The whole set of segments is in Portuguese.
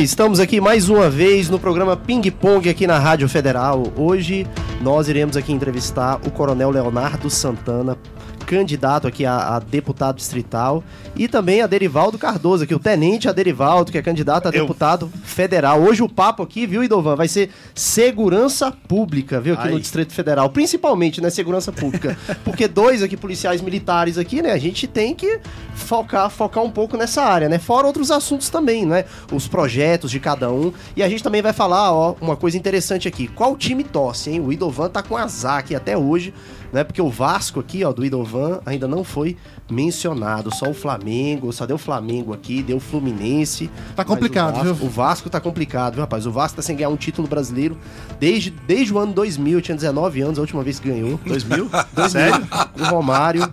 Estamos aqui mais uma vez no programa Ping Pong aqui na Rádio Federal. Hoje nós iremos aqui entrevistar o Coronel Leonardo Santana, candidato aqui a, a, deputado distrital, e também a Derivaldo Cardoso, aqui, o tenente a Derivaldo, que é candidato a Eu... deputado federal. Hoje o papo aqui, viu, Idovan, vai ser segurança pública, viu, aqui Ai. no Distrito Federal, principalmente, né, segurança pública. Porque dois aqui, policiais militares aqui, né, a gente tem que focar, focar um pouco nessa área, né, fora outros assuntos também, né, os projetos de cada um, e a gente também vai falar, ó, uma coisa interessante aqui, qual time torce, hein? O Idovan tá com azar aqui até hoje, né? Porque o Vasco aqui, ó, do Idovan, ainda não foi mencionado. Só o Flamengo, só deu Flamengo aqui, deu Fluminense. Tá complicado, o Vasco, viu? O Vasco tá complicado, viu, rapaz? O Vasco tá sem ganhar um título brasileiro desde, desde o ano 2000. Eu tinha 19 anos a última vez que ganhou. 2000? 2000 Sério? Com o Romário.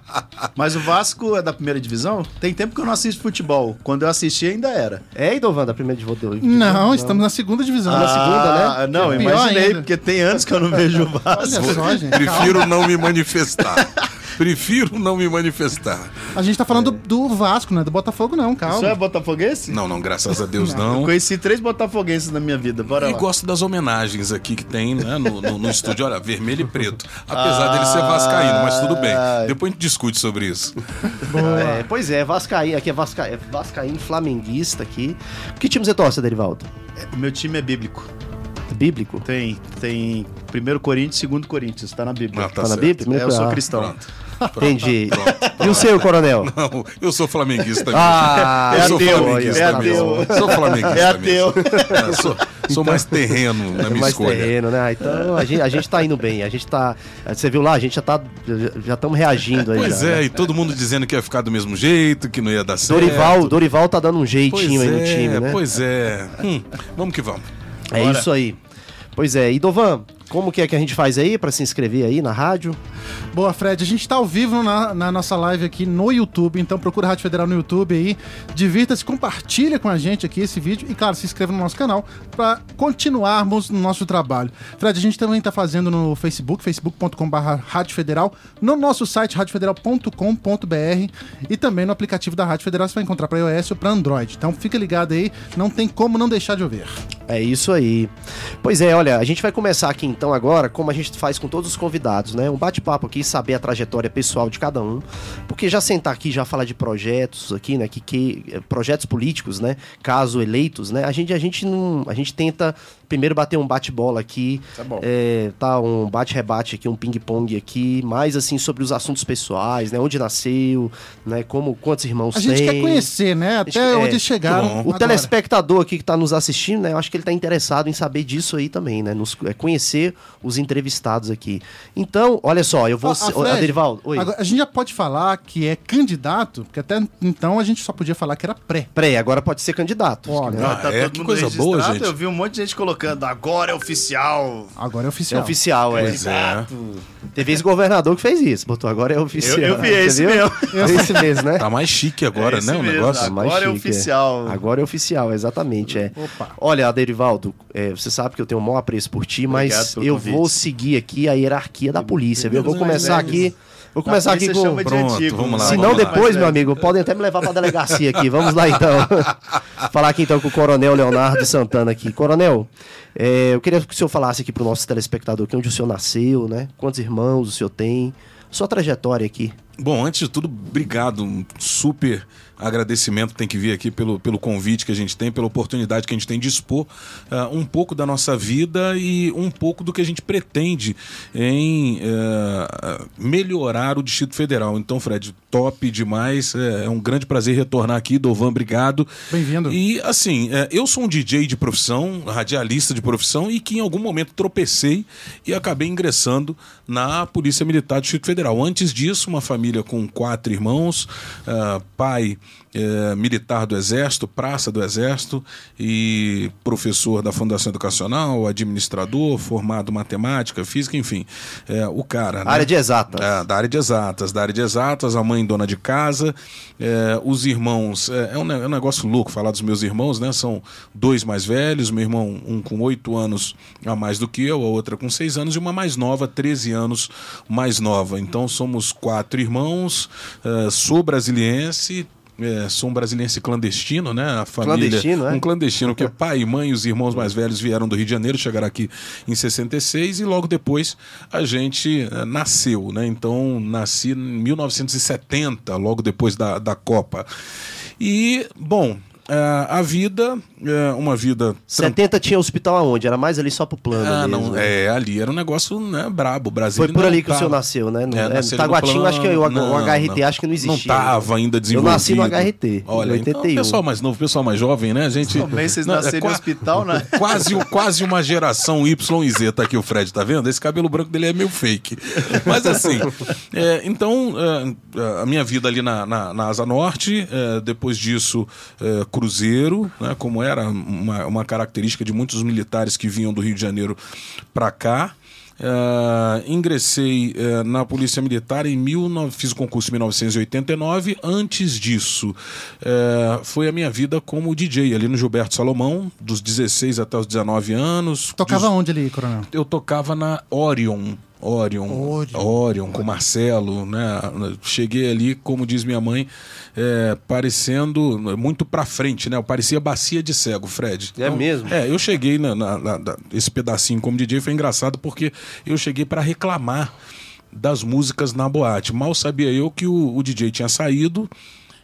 Mas o Vasco é da primeira divisão? Tem tempo que eu não assisto futebol. Quando eu assisti ainda era. É, Idovan, da primeira divisão? Não, não, estamos na segunda divisão. Ah, na segunda, né? Não, é imaginei, ainda. porque tem anos que eu não vejo o Vasco. Olha só, gente. Prefiro não me manifestar. Prefiro não me manifestar. A gente tá falando é. do, do, Vasco, não é do Botafogo, não, calma. Isso é botafoguense? Não, não, graças a Deus não. não. Eu conheci três botafoguenses na minha vida, bora e lá. E gosto das homenagens aqui que tem né, no, no, no estúdio, olha, vermelho e preto. Apesar ah, dele ser vascaíno, mas tudo bem. Depois a gente discute sobre isso. É, pois é, Vascaíno, aqui é, Vasca, é Vascaíno flamenguista aqui. Que time você torce, Derivaldo? É, meu time é bíblico. Bíblico? Tem, tem primeiro Corinthians, segundo Corinthians, tá na Bíblia. Ah, tá, tá na Bíblia? É, eu sou cristão. Pronto. Entendi. Pronto, E o seu, coronel? Não, eu sou flamenguista mesmo. Ah, é eu ateu, sou flamenguista é ateu. mesmo. Sou flamenguista É ateu. É, sou, sou mais terreno na minha mais escolha. Mais terreno, né? Então a gente, a gente tá indo bem. A gente tá. Você viu lá, a gente já tá. Já estamos reagindo aí. Pois já, é, né? e todo mundo dizendo que ia ficar do mesmo jeito, que não ia dar certo. Dorival, Dorival tá dando um jeitinho pois aí é, no time, né? Pois é. Hum, vamos que vamos. É Bora. isso aí. Pois é, e Dovan, como que é que a gente faz aí para se inscrever aí na rádio? Boa, Fred. A gente está ao vivo na, na, nossa live aqui no YouTube, então procura a Rádio Federal no YouTube aí. Divirta-se, compartilha com a gente aqui esse vídeo e, claro, se inscreva no nosso canal para continuarmos no nosso trabalho. Fred, a gente também está fazendo no Facebook, facebook.com.br Rádio Federal, no nosso site radiofederal.com.br e também no aplicativo da Rádio Federal você vai encontrar para iOS ou para Android. Então fica ligado aí, não tem como não deixar de ouvir. É isso aí. Pois é, olha, a gente vai começar aqui então agora, como a gente faz com todos os convidados, né? Um bate-papo aqui, saber a trajetória pessoal de cada um. Porque já sentar aqui, já falar de projetos aqui, né? Que, que eh, projetos políticos, né? Caso eleitos, né? A gente, a gente não. A gente tenta primeiro bater um bate-bola aqui. Tá bom. É, tá um bate-rebate aqui, um ping-pong aqui, mais assim sobre os assuntos pessoais, né? Onde nasceu, né? Como, quantos irmãos a tem. A gente quer conhecer, né? Até gente, onde é, chegaram. O agora. telespectador aqui que está nos assistindo, né? Eu acho que ele está interessado em saber disso aí também, né? Nos, é, conhecer os entrevistados aqui. Então, olha só, eu vou. Ah, Fred, a Derival, oi. Agora, a gente já pode falar que é candidato, porque até então a gente só podia falar que era pré. Pré, agora pode ser candidato. Olha, né? ah, tá é, que coisa boa, gente. Eu vi um monte de gente colocando, agora é oficial. Agora é oficial. É oficial, é. Exato. Teve ex-governador que fez isso, botou agora é oficial. Eu, eu vi esse mesmo. É esse mesmo, né? Tá mais chique agora, é né, o negócio? Tá agora é chique, é oficial. É. Agora é oficial, exatamente, é. Opa. Olha, Derivaldo, é, você sabe que eu tenho um maior apreço por ti, mas eu convite. vou seguir aqui a hierarquia da polícia, viu? Eu vou começar aqui... Vou começar aqui com. Pronto, de vamos lá. Se não, depois, meu amigo, podem até me levar para a delegacia aqui. Vamos lá então. Falar aqui então com o Coronel Leonardo Santana aqui. Coronel, é, eu queria que o senhor falasse aqui para o nosso telespectador aqui onde o senhor nasceu, né? Quantos irmãos o senhor tem? Sua trajetória aqui. Bom, antes de tudo, obrigado. Um super agradecimento tem que vir aqui pelo, pelo convite que a gente tem, pela oportunidade que a gente tem de expor uh, um pouco da nossa vida e um pouco do que a gente pretende em uh, melhorar o Distrito Federal. Então, Fred, top demais. É, é um grande prazer retornar aqui. Dovan, obrigado. Bem-vindo. E, assim, uh, eu sou um DJ de profissão, radialista de profissão e que em algum momento tropecei e acabei ingressando na Polícia Militar do Distrito Federal. Antes disso, uma família com quatro irmãos, pai é, militar do Exército, praça do Exército e professor da Fundação Educacional, administrador, formado em matemática, física, enfim. É, o cara. Né? Área de exatas. É, da área de exatas, da área de exatas, a mãe dona de casa, é, os irmãos. É, é, um, é um negócio louco falar dos meus irmãos, né? São dois mais velhos, meu irmão, um com oito anos a mais do que eu, a outra com seis anos, e uma mais nova, 13 anos mais nova. Então somos quatro irmãos, é, sou brasiliense é, sou um brasiliense clandestino, né? A família, Clandestino, é? Um clandestino, porque pai e mãe, os irmãos mais velhos vieram do Rio de Janeiro, chegaram aqui em 66 e logo depois a gente eh, nasceu, né? Então nasci em 1970, logo depois da, da Copa. E, bom, eh, a vida, é uma vida. tran- 70 tinha hospital aonde? Era mais ali só pro plano Ah, mesmo. não, né? é, ali era um negócio né, brabo. O Brasil Foi por ainda ali não que o senhor tava- nasceu, né? No, É, é, Taguatinho, acho que o, plano. o HRT acho que não existia. Não estava ainda Eu desenvolvido. nasci no HRT, Olha, em então, 81. o pessoal mais novo, o pessoal mais jovem, né? A gente. Também vocês Não, é nasceram qua- no hospital, né? Quase, quase uma geração Y e Z, tá aqui o Fred, tá vendo? Esse cabelo branco dele é meio fake. Mas assim, é, então, é, a minha vida ali na, na, na Asa Norte, é, depois disso, é, Cruzeiro, né, como era uma, uma característica de muitos militares que vinham do Rio de Janeiro para cá. É, ingressei é, na Polícia Militar em 19, fiz o concurso em 1989. Antes disso, é, foi a minha vida como DJ ali no Gilberto Salomão, dos 16 até os 19 anos. Tocava onde ali, coronel? eu tocava na Orion. Orion, Orion. Orion, com Marcelo, né? Cheguei ali, como diz minha mãe, é, parecendo muito pra frente, né? Eu parecia bacia de cego, Fred. É mesmo? É, eu cheguei na, na- na- na- esse pedacinho como DJ foi engraçado porque eu cheguei pra reclamar das músicas na boate. Mal sabia eu que o, o DJ tinha saído.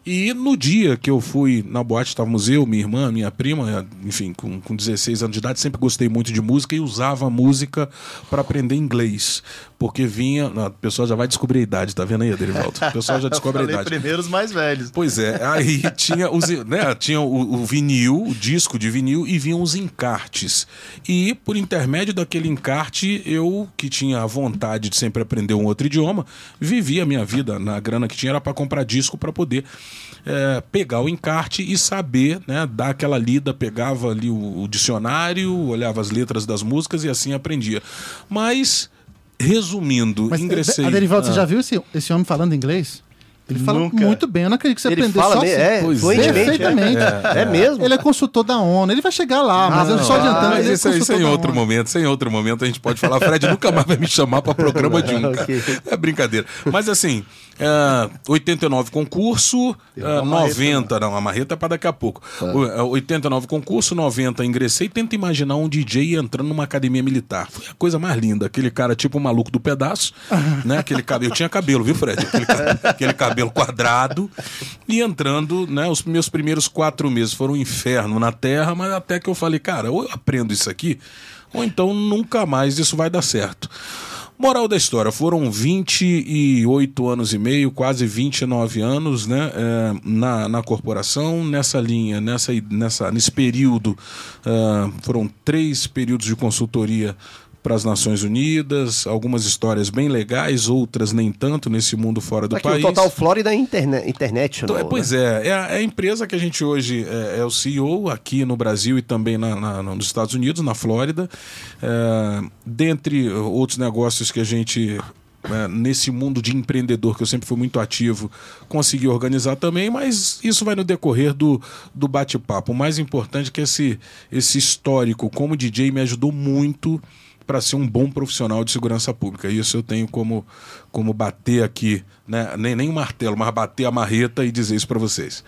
E no dia que eu fui na boate, estávamos eu, minha irmã, minha prima, enfim, com, com 16 anos de idade, sempre gostei muito de música e usava a música para aprender inglês. Porque vinha. o pessoal já vai descobrir a idade, tá vendo aí, Aderivaldo? O pessoal já descobre a idade. primeiro os mais velhos. Pois é, aí tinha, os, né, tinha o, o vinil, o disco de vinil, e vinham os encartes. E por intermédio daquele encarte, eu, que tinha a vontade de sempre aprender um outro idioma, vivia a minha vida na grana que tinha, era para comprar disco para poder é, pegar o encarte e saber, né, dar aquela lida, pegava ali o, o dicionário, olhava as letras das músicas e assim aprendia. Mas, resumindo, Mas, ingressei. A Derivaldo, você Ah. já viu esse, esse homem falando inglês? Ele fala Nunca. muito bem, eu não acredito que você Ele aprendeu fala só me- assim. é, Pois é. fluentemente. É, Perfeitamente. é mesmo? Ele é consultor da ONU, ele vai chegar lá, mas Ah, eu só não. adiantando. Mas ele é isso, isso em da outro ONU. momento, sem outro momento a gente pode falar. Fred nunca mais vai me chamar para programa de um. cara. Ok. É brincadeira. Mas assim, é, 89 concurso, é, 90, não, a marreta é para daqui a pouco. O- é, 89 concurso, 90 ingressei. Tenta imaginar um DJ entrando numa academia militar. Foi a coisa mais linda. Aquele cara tipo o maluco do pedaço, né? Aquele cabelo, eu tinha cabelo, viu, Fred? Aquele, aquele cabelo quadrado. E entrando, né? Os meus primeiros quatro meses foram um inferno na terra, mas até que eu falei, cara, ou eu aprendo isso aqui, ou então nunca mais isso vai dar certo. Moral da história, foram 28 anos e meio, quase 29 anos, né, é, na, na corporação, nessa linha, nessa, nessa, nesse período, ah, foram três períodos de consultoria para as Nações Unidas, algumas histórias bem legais, outras nem tanto nesse mundo fora do Aqui, país. o Total Florida é internet, internet Então, é, pois é, é a, é a empresa que a gente hoje é, é o CEO aqui no Brasil e também na, na- nos Estados Unidos, na Flórida. É, dentre outros negócios que a gente. é, nesse mundo de empreendedor que eu sempre fui muito ativo, consegui organizar também, mas isso vai no decorrer do, do bate-papo. O mais importante é que esse, esse histórico como DJ me ajudou muito para ser um bom profissional de segurança pública. Isso eu tenho como, como bater aqui, né? nem, nem um martelo, mas bater a marreta e dizer isso para vocês.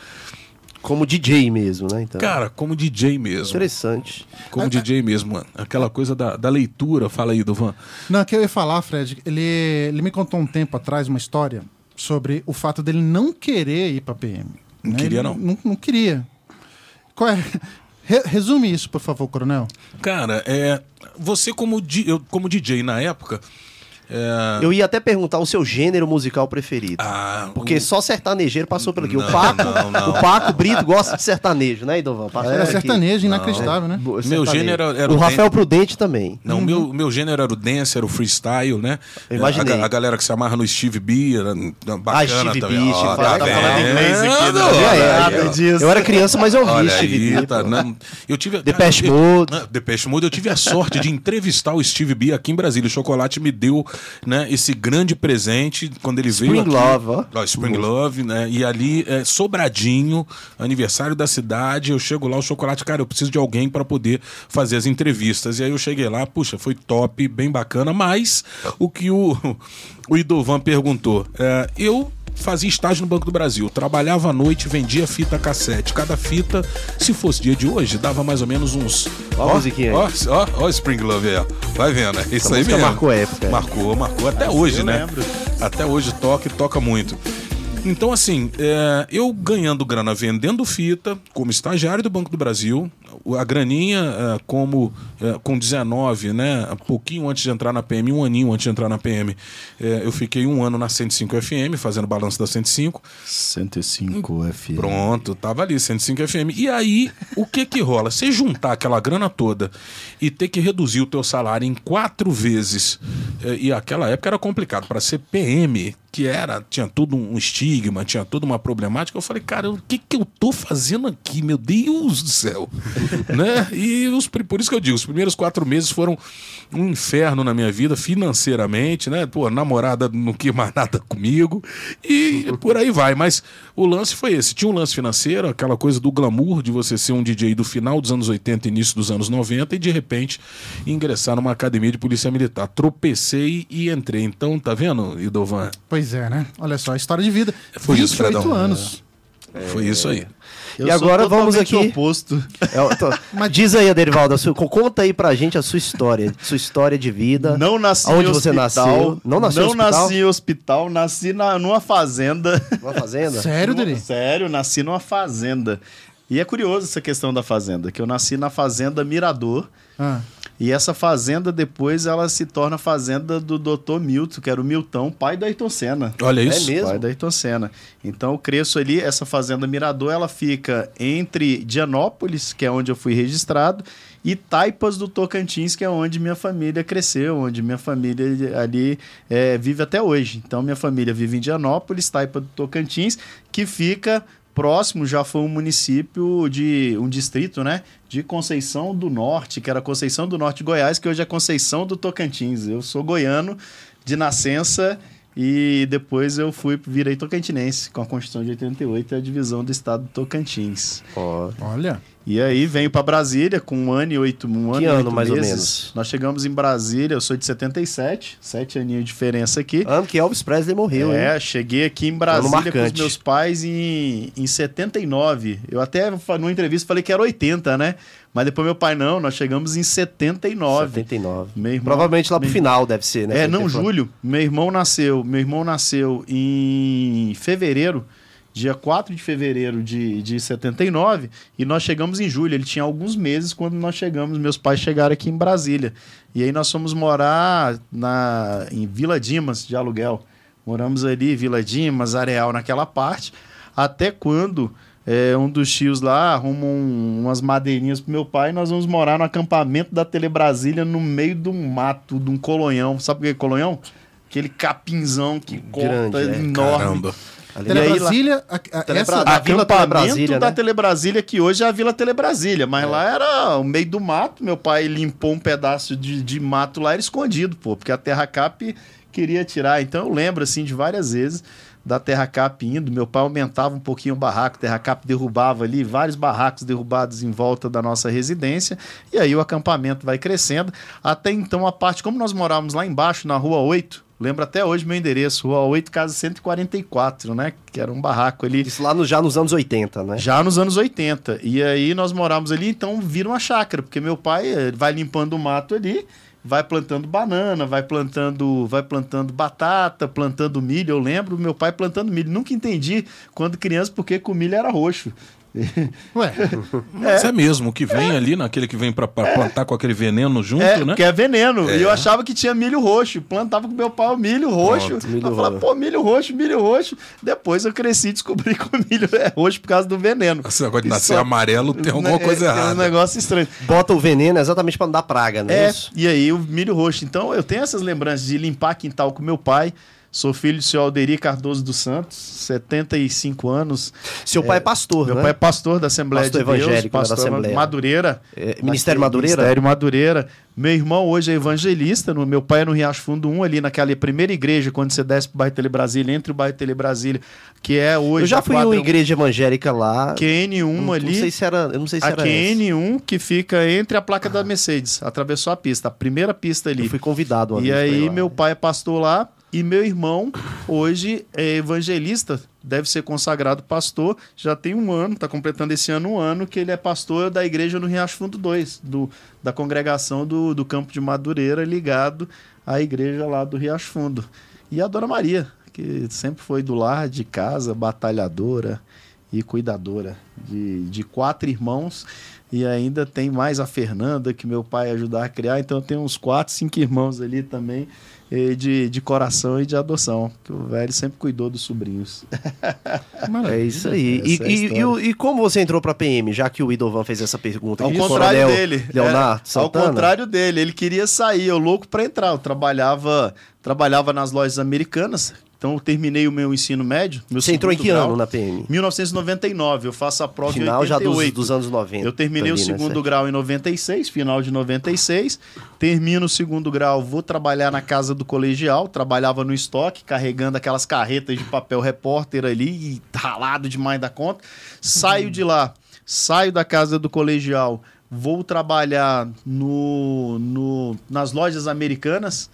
Como DJ mesmo, né? Então, Cara, como DJ mesmo. interessante. Como DJ mesmo, mano. Aquela coisa da, da leitura, fala aí, Duvan. Não, o que eu ia falar, Fred, ele, ele me contou um tempo atrás uma história sobre o fato dele não querer ir pra PM. Não né? queria, Ele não? não. Não queria. Qual é? Re- resume isso, por favor, coronel. Cara, é. Você como, di- eu, como DJ na época. É, Eu ia até perguntar o seu gênero musical preferido. ah, Porque o- só sertanejeiro passou por aqui. Não, o Paco, não, não. o Paco Brito gosta de sertanejo, né, Idovan? Passou Era aqui. sertanejo, inacreditável, né? Meu sertanejo. gênero era O o Rafael Dan- Prudente também. Não, o meu, meu gênero era o dance, era o freestyle, né? Eu imaginei. A, a galera que se amarra no Steve B, era bacana Steve também. B, Steve B, tá falando inglês aqui, né? Olha É, é, aí, é. Eu era criança, mas eu vi Olha Steve aí, B, tá, né? Eu tive, Depeche Mode. Ah, Depeche Mode, eu tive a sorte de entrevistar o Steve B aqui em Brasília. O Chocolate me deu né, esse grande presente quando ele veio Spring. Love, ó. Spring Love, né? E ali, é, Sobradinho, aniversário da cidade, eu chego lá, o Chocolate, cara, eu preciso de alguém para poder fazer as entrevistas. E aí eu cheguei lá, puxa, foi top, bem bacana, mas o que o, o Idovan perguntou, é, eu fazia estágio no Banco do Brasil. Trabalhava à noite, vendia fita cassete. Cada fita, se fosse dia de hoje, dava mais ou menos uns. Ó a musiquinha aí. Ó, ó, ó, o Spring Love aí, ó. Vai vendo, é isso Essa aí mesmo. marcou época. Marcou, marcou. Até hoje, eu né? lembro. Até hoje toca e toca muito. Então, assim, é, eu ganhando grana vendendo fita, como estagiário do Banco do Brasil, a graninha é, como é, com 19, né? um Pouquinho antes de entrar na PM, um aninho antes de entrar na PM, é, eu fiquei um ano na 105 FM, fazendo balanço da 105. 105 FM. Pronto, tava ali, 105 FM. E aí, o que que rola? Você juntar aquela grana toda e ter que reduzir o teu salário em quatro vezes, eh, e aquela época era complicado, para ser PM, que era, tinha todo um estigma, tinha toda uma problemática, eu falei, cara, o que que eu tô fazendo aqui, meu Deus do céu? né? E os, por isso que eu digo, os primeiros quatro meses foram um inferno na minha vida, financeiramente, né? Pô, namorada não quis mais nada comigo, e por aí vai. Mas o lance foi esse. Tinha um lance financeiro, aquela coisa do glamour de você ser um DJ do final dos anos 80 início dos anos 90 e de repente ingressar numa academia de polícia militar. Tropecei e entrei. Então, tá vendo, Idovan? Pois é, né? Olha só, a história de vida. Foi isso, 28 Fredão. anos. Foi isso aí. Eu E agora vamos aqui- oposto. É, tô- Diz aí, Aderivaldo, a sua- conta aí pra gente a sua história, sua história de vida. Não nasci Aonde em você hospital. nasceu? Não nasceu em hospital? nasci em hospital, nasci na, numa fazenda. Uma fazenda? Sério, Deri? Sério, nasci numa fazenda. E é curioso essa questão da fazenda, que eu nasci na fazenda Mirador. Ah, E essa fazenda depois ela se torna a fazenda do Dr. Milton, que era o Milton, pai do Ayrton Senna. Olha isso. mesmo? Pai da Ayrton Senna. Então eu cresço ali, essa fazenda Mirador, ela fica entre Dianópolis, que é onde eu fui registrado, e Taipas do Tocantins, que é onde minha família cresceu, onde minha família ali é, vive até hoje. Então minha família vive em Dianópolis, Taipa do Tocantins, que fica próximo, já foi um município de um distrito, né, de Conceição do Norte, que era Conceição do Norte de Goiás, que hoje é Conceição do Tocantins. Eu sou goiano de nascença e depois eu fui virei tocantinense com a Constituição de 88 e a divisão do estado do Tocantins. Ó, olha. E aí venho para Brasília com um ano e oito, um ano Que ano, oito mais ou meses. menos? Nós chegamos em Brasília, eu sou de 77, sete aninhos de diferença aqui. ano que Elvis Presley morreu, É, hein? cheguei aqui em Brasília com os meus pais em, em 79. Eu até numa entrevista falei que era 80, né? Mas depois meu pai, não, nós chegamos em 79. 79. Meu irmão- Provavelmente lá pro meu- final deve ser, né? É, não, julho. Meu irmão nasceu. Meu irmão nasceu em fevereiro, dia 4 de fevereiro de, de 79, e nós chegamos em julho. Ele tinha alguns meses quando nós chegamos. Meus pais chegaram aqui em Brasília. E aí nós fomos morar na, em Vila Dimas, de aluguel. Moramos ali, Vila Dimas, Areal, naquela parte, até quando. é, um dos tios lá arruma um- umas madeirinhas pro meu pai e nós vamos morar no acampamento da Telebrasília no meio de um mato, de um colonhão. Sabe o que é colonhão? Aquele capinzão que Grande, corta é. enorme. Caramba. Ali- aí Telebrasília, a- a- essa, a Vila acampamento Telebrasília, da né? Telebrasília, que hoje é a Vila Telebrasília, mas lá era o meio do mato. Meu pai limpou um pedaço de, de mato lá, era escondido, pô, porque a Terra Cap queria tirar. Então eu lembro, assim, de várias vezes da Terra Cap indo. Meu pai aumentava um pouquinho o barraco, a Terra Cap derrubava ali, vários barracos derrubados em volta da nossa residência. E aí o acampamento vai crescendo. Até então, a parte, como nós morávamos lá embaixo, na Rua 8, lembro até hoje meu endereço, Rua 8, casa 144, né? Que era um barraco ali. Isso lá no, já nos anos 80, né? Já nos anos 80. E aí nós morávamos ali, então vira uma chácara, porque meu pai eh, vai limpando o mato ali, vai plantando banana, vai plantando, vai plantando batata, plantando milho. Eu lembro meu pai plantando milho. Nunca entendi quando criança porque que o milho era roxo. Ué, Mas é, mesmo, o que vem ali, naquele que vem pra, pra plantar com aquele veneno junto, É, né? porque é veneno. É. E eu achava que tinha milho roxo. Plantava com meu pai o milho roxo. Pronto, milho eu falava, roxo. pô, milho roxo, milho roxo. Depois eu cresci e descobri que o milho é roxo por causa do veneno. Esse negócio de nascer Isso- amarelo tem alguma É, coisa é errada. um negócio estranho. Bota o veneno exatamente pra não dar praga, né? É, Isso. e aí o milho roxo. Então eu tenho essas lembranças de limpar quintal com meu pai. Sou filho do senhor Alderi Cardoso dos Santos, 75 anos. Seu pai é pastor, Meu né? pai é pastor da Assembleia Pastor de Deus, evangélico, né, da pastor Assembleia. Madureira. É, Ministério Madureira? Ministério Madureira. Meu irmão hoje é evangelista. No, meu pai é no Riacho Fundo 1, ali naquela primeira igreja, quando você desce pro bairro Tele Brasília, entre o bairro Tele Brasília, que é hoje. Eu já fui em uma igreja evangélica lá. QN1 não, ali. Não sei se era, eu não sei se A era essa. QN1 que fica entre a placa da Mercedes. Atravessou a pista, a primeira pista ali. Eu fui convidado uma E aí meu pai é pastor lá, E meu irmão, hoje, é evangelista, deve ser consagrado pastor, já tem um ano, está completando esse ano um ano, que ele é pastor da igreja no Riacho Fundo 2, do, da congregação do, do Campo de Madureira, ligado à igreja lá do Riacho Fundo. E a Dona Maria, que sempre foi do lar, de casa, batalhadora e cuidadora de, de quatro irmãos. E ainda tem mais a Fernanda, que meu pai ajudou a criar. Então tem uns quatro, cinco irmãos ali também de, de coração e de adoção, que o velho sempre cuidou dos sobrinhos. é isso aí. E, é e, e, e, como você entrou para PM, já que o Idovan fez essa pergunta? Ao contrário Coronel dele. Leonardo é, Ao contrário dele, ele queria sair, eu louco para entrar. Eu trabalhava, trabalhava nas lojas americanas, então eu terminei o meu ensino médio. Meu Você entrou em que grau, ano na PM? 1999. Eu faço a prova final em 88. já dos, dos anos 90. Eu terminei ali, o né, segundo né? grau em 96, final de 96. Termino o segundo grau, vou trabalhar na casa do colegial. Trabalhava no estoque, carregando aquelas carretas de papel repórter ali, ralado demais da conta. Saio de lá, saio da casa do colegial, vou trabalhar no, no, nas lojas americanas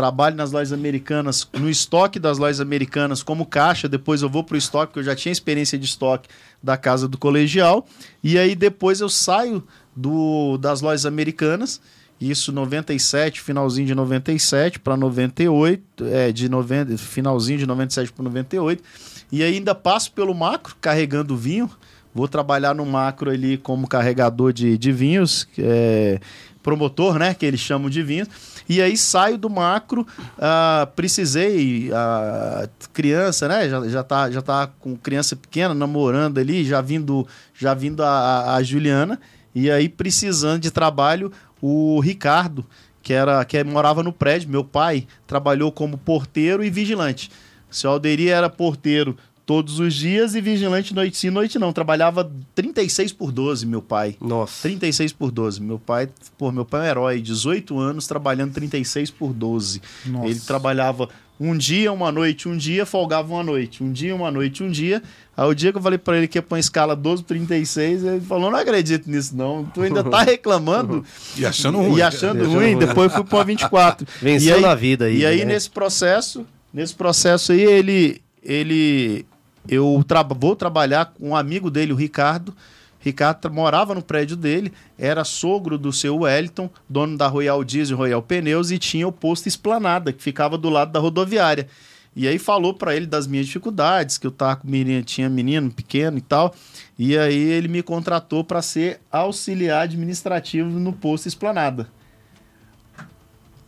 trabalho nas lojas americanas, no estoque das lojas americanas como caixa, depois eu vou para o estoque, porque eu já tinha experiência de estoque da casa do colegial, e aí depois eu saio do, das lojas americanas, isso 97, finalzinho de 97 para 98, é, de 90, finalzinho de 97 para 98, e ainda passo pelo macro carregando vinho, vou trabalhar no macro ali como carregador de, de vinhos, é, promotor, né, que eles chamam de vinhos, e aí saio do macro, uh, precisei, uh, criança, né? Já, já, tá, já tá com criança pequena, namorando ali, já vindo, já vindo a, a Juliana. E aí, precisando de trabalho, o Ricardo, que era que morava no prédio, meu pai, trabalhou como porteiro e vigilante. Seu Alderi era porteiro todos os dias e vigilante noite sim, noite não. Trabalhava 36 por 12, meu pai. Nossa. 36 por 12. Meu pai, pô, meu pai é um herói, 18 anos trabalhando 36 por 12. Nossa. Ele trabalhava um dia, uma noite, um dia, folgava uma noite. Um dia, uma noite, um dia. Aí o dia que eu falei para ele que ia pôr uma escala 12 36, ele falou: não acredito nisso, não. Tu ainda tá reclamando. e achando ruim. E achando ruim, depois fui pôr 24. Venceu aí, na vida aí. E aí, né? nesse processo, nesse processo aí, ele. ele eu tra vou trabalhar com um amigo dele, o Ricardo. Ricardo morava no prédio dele, era sogro do seu Wellington, dono da Royal Diesel Royal Pneus, e tinha o posto Esplanada, que ficava do lado da rodoviária. E aí falou para ele das minhas dificuldades, que eu tava com menino, tinha menino pequeno e tal. E aí ele me contratou para ser auxiliar administrativo no posto Esplanada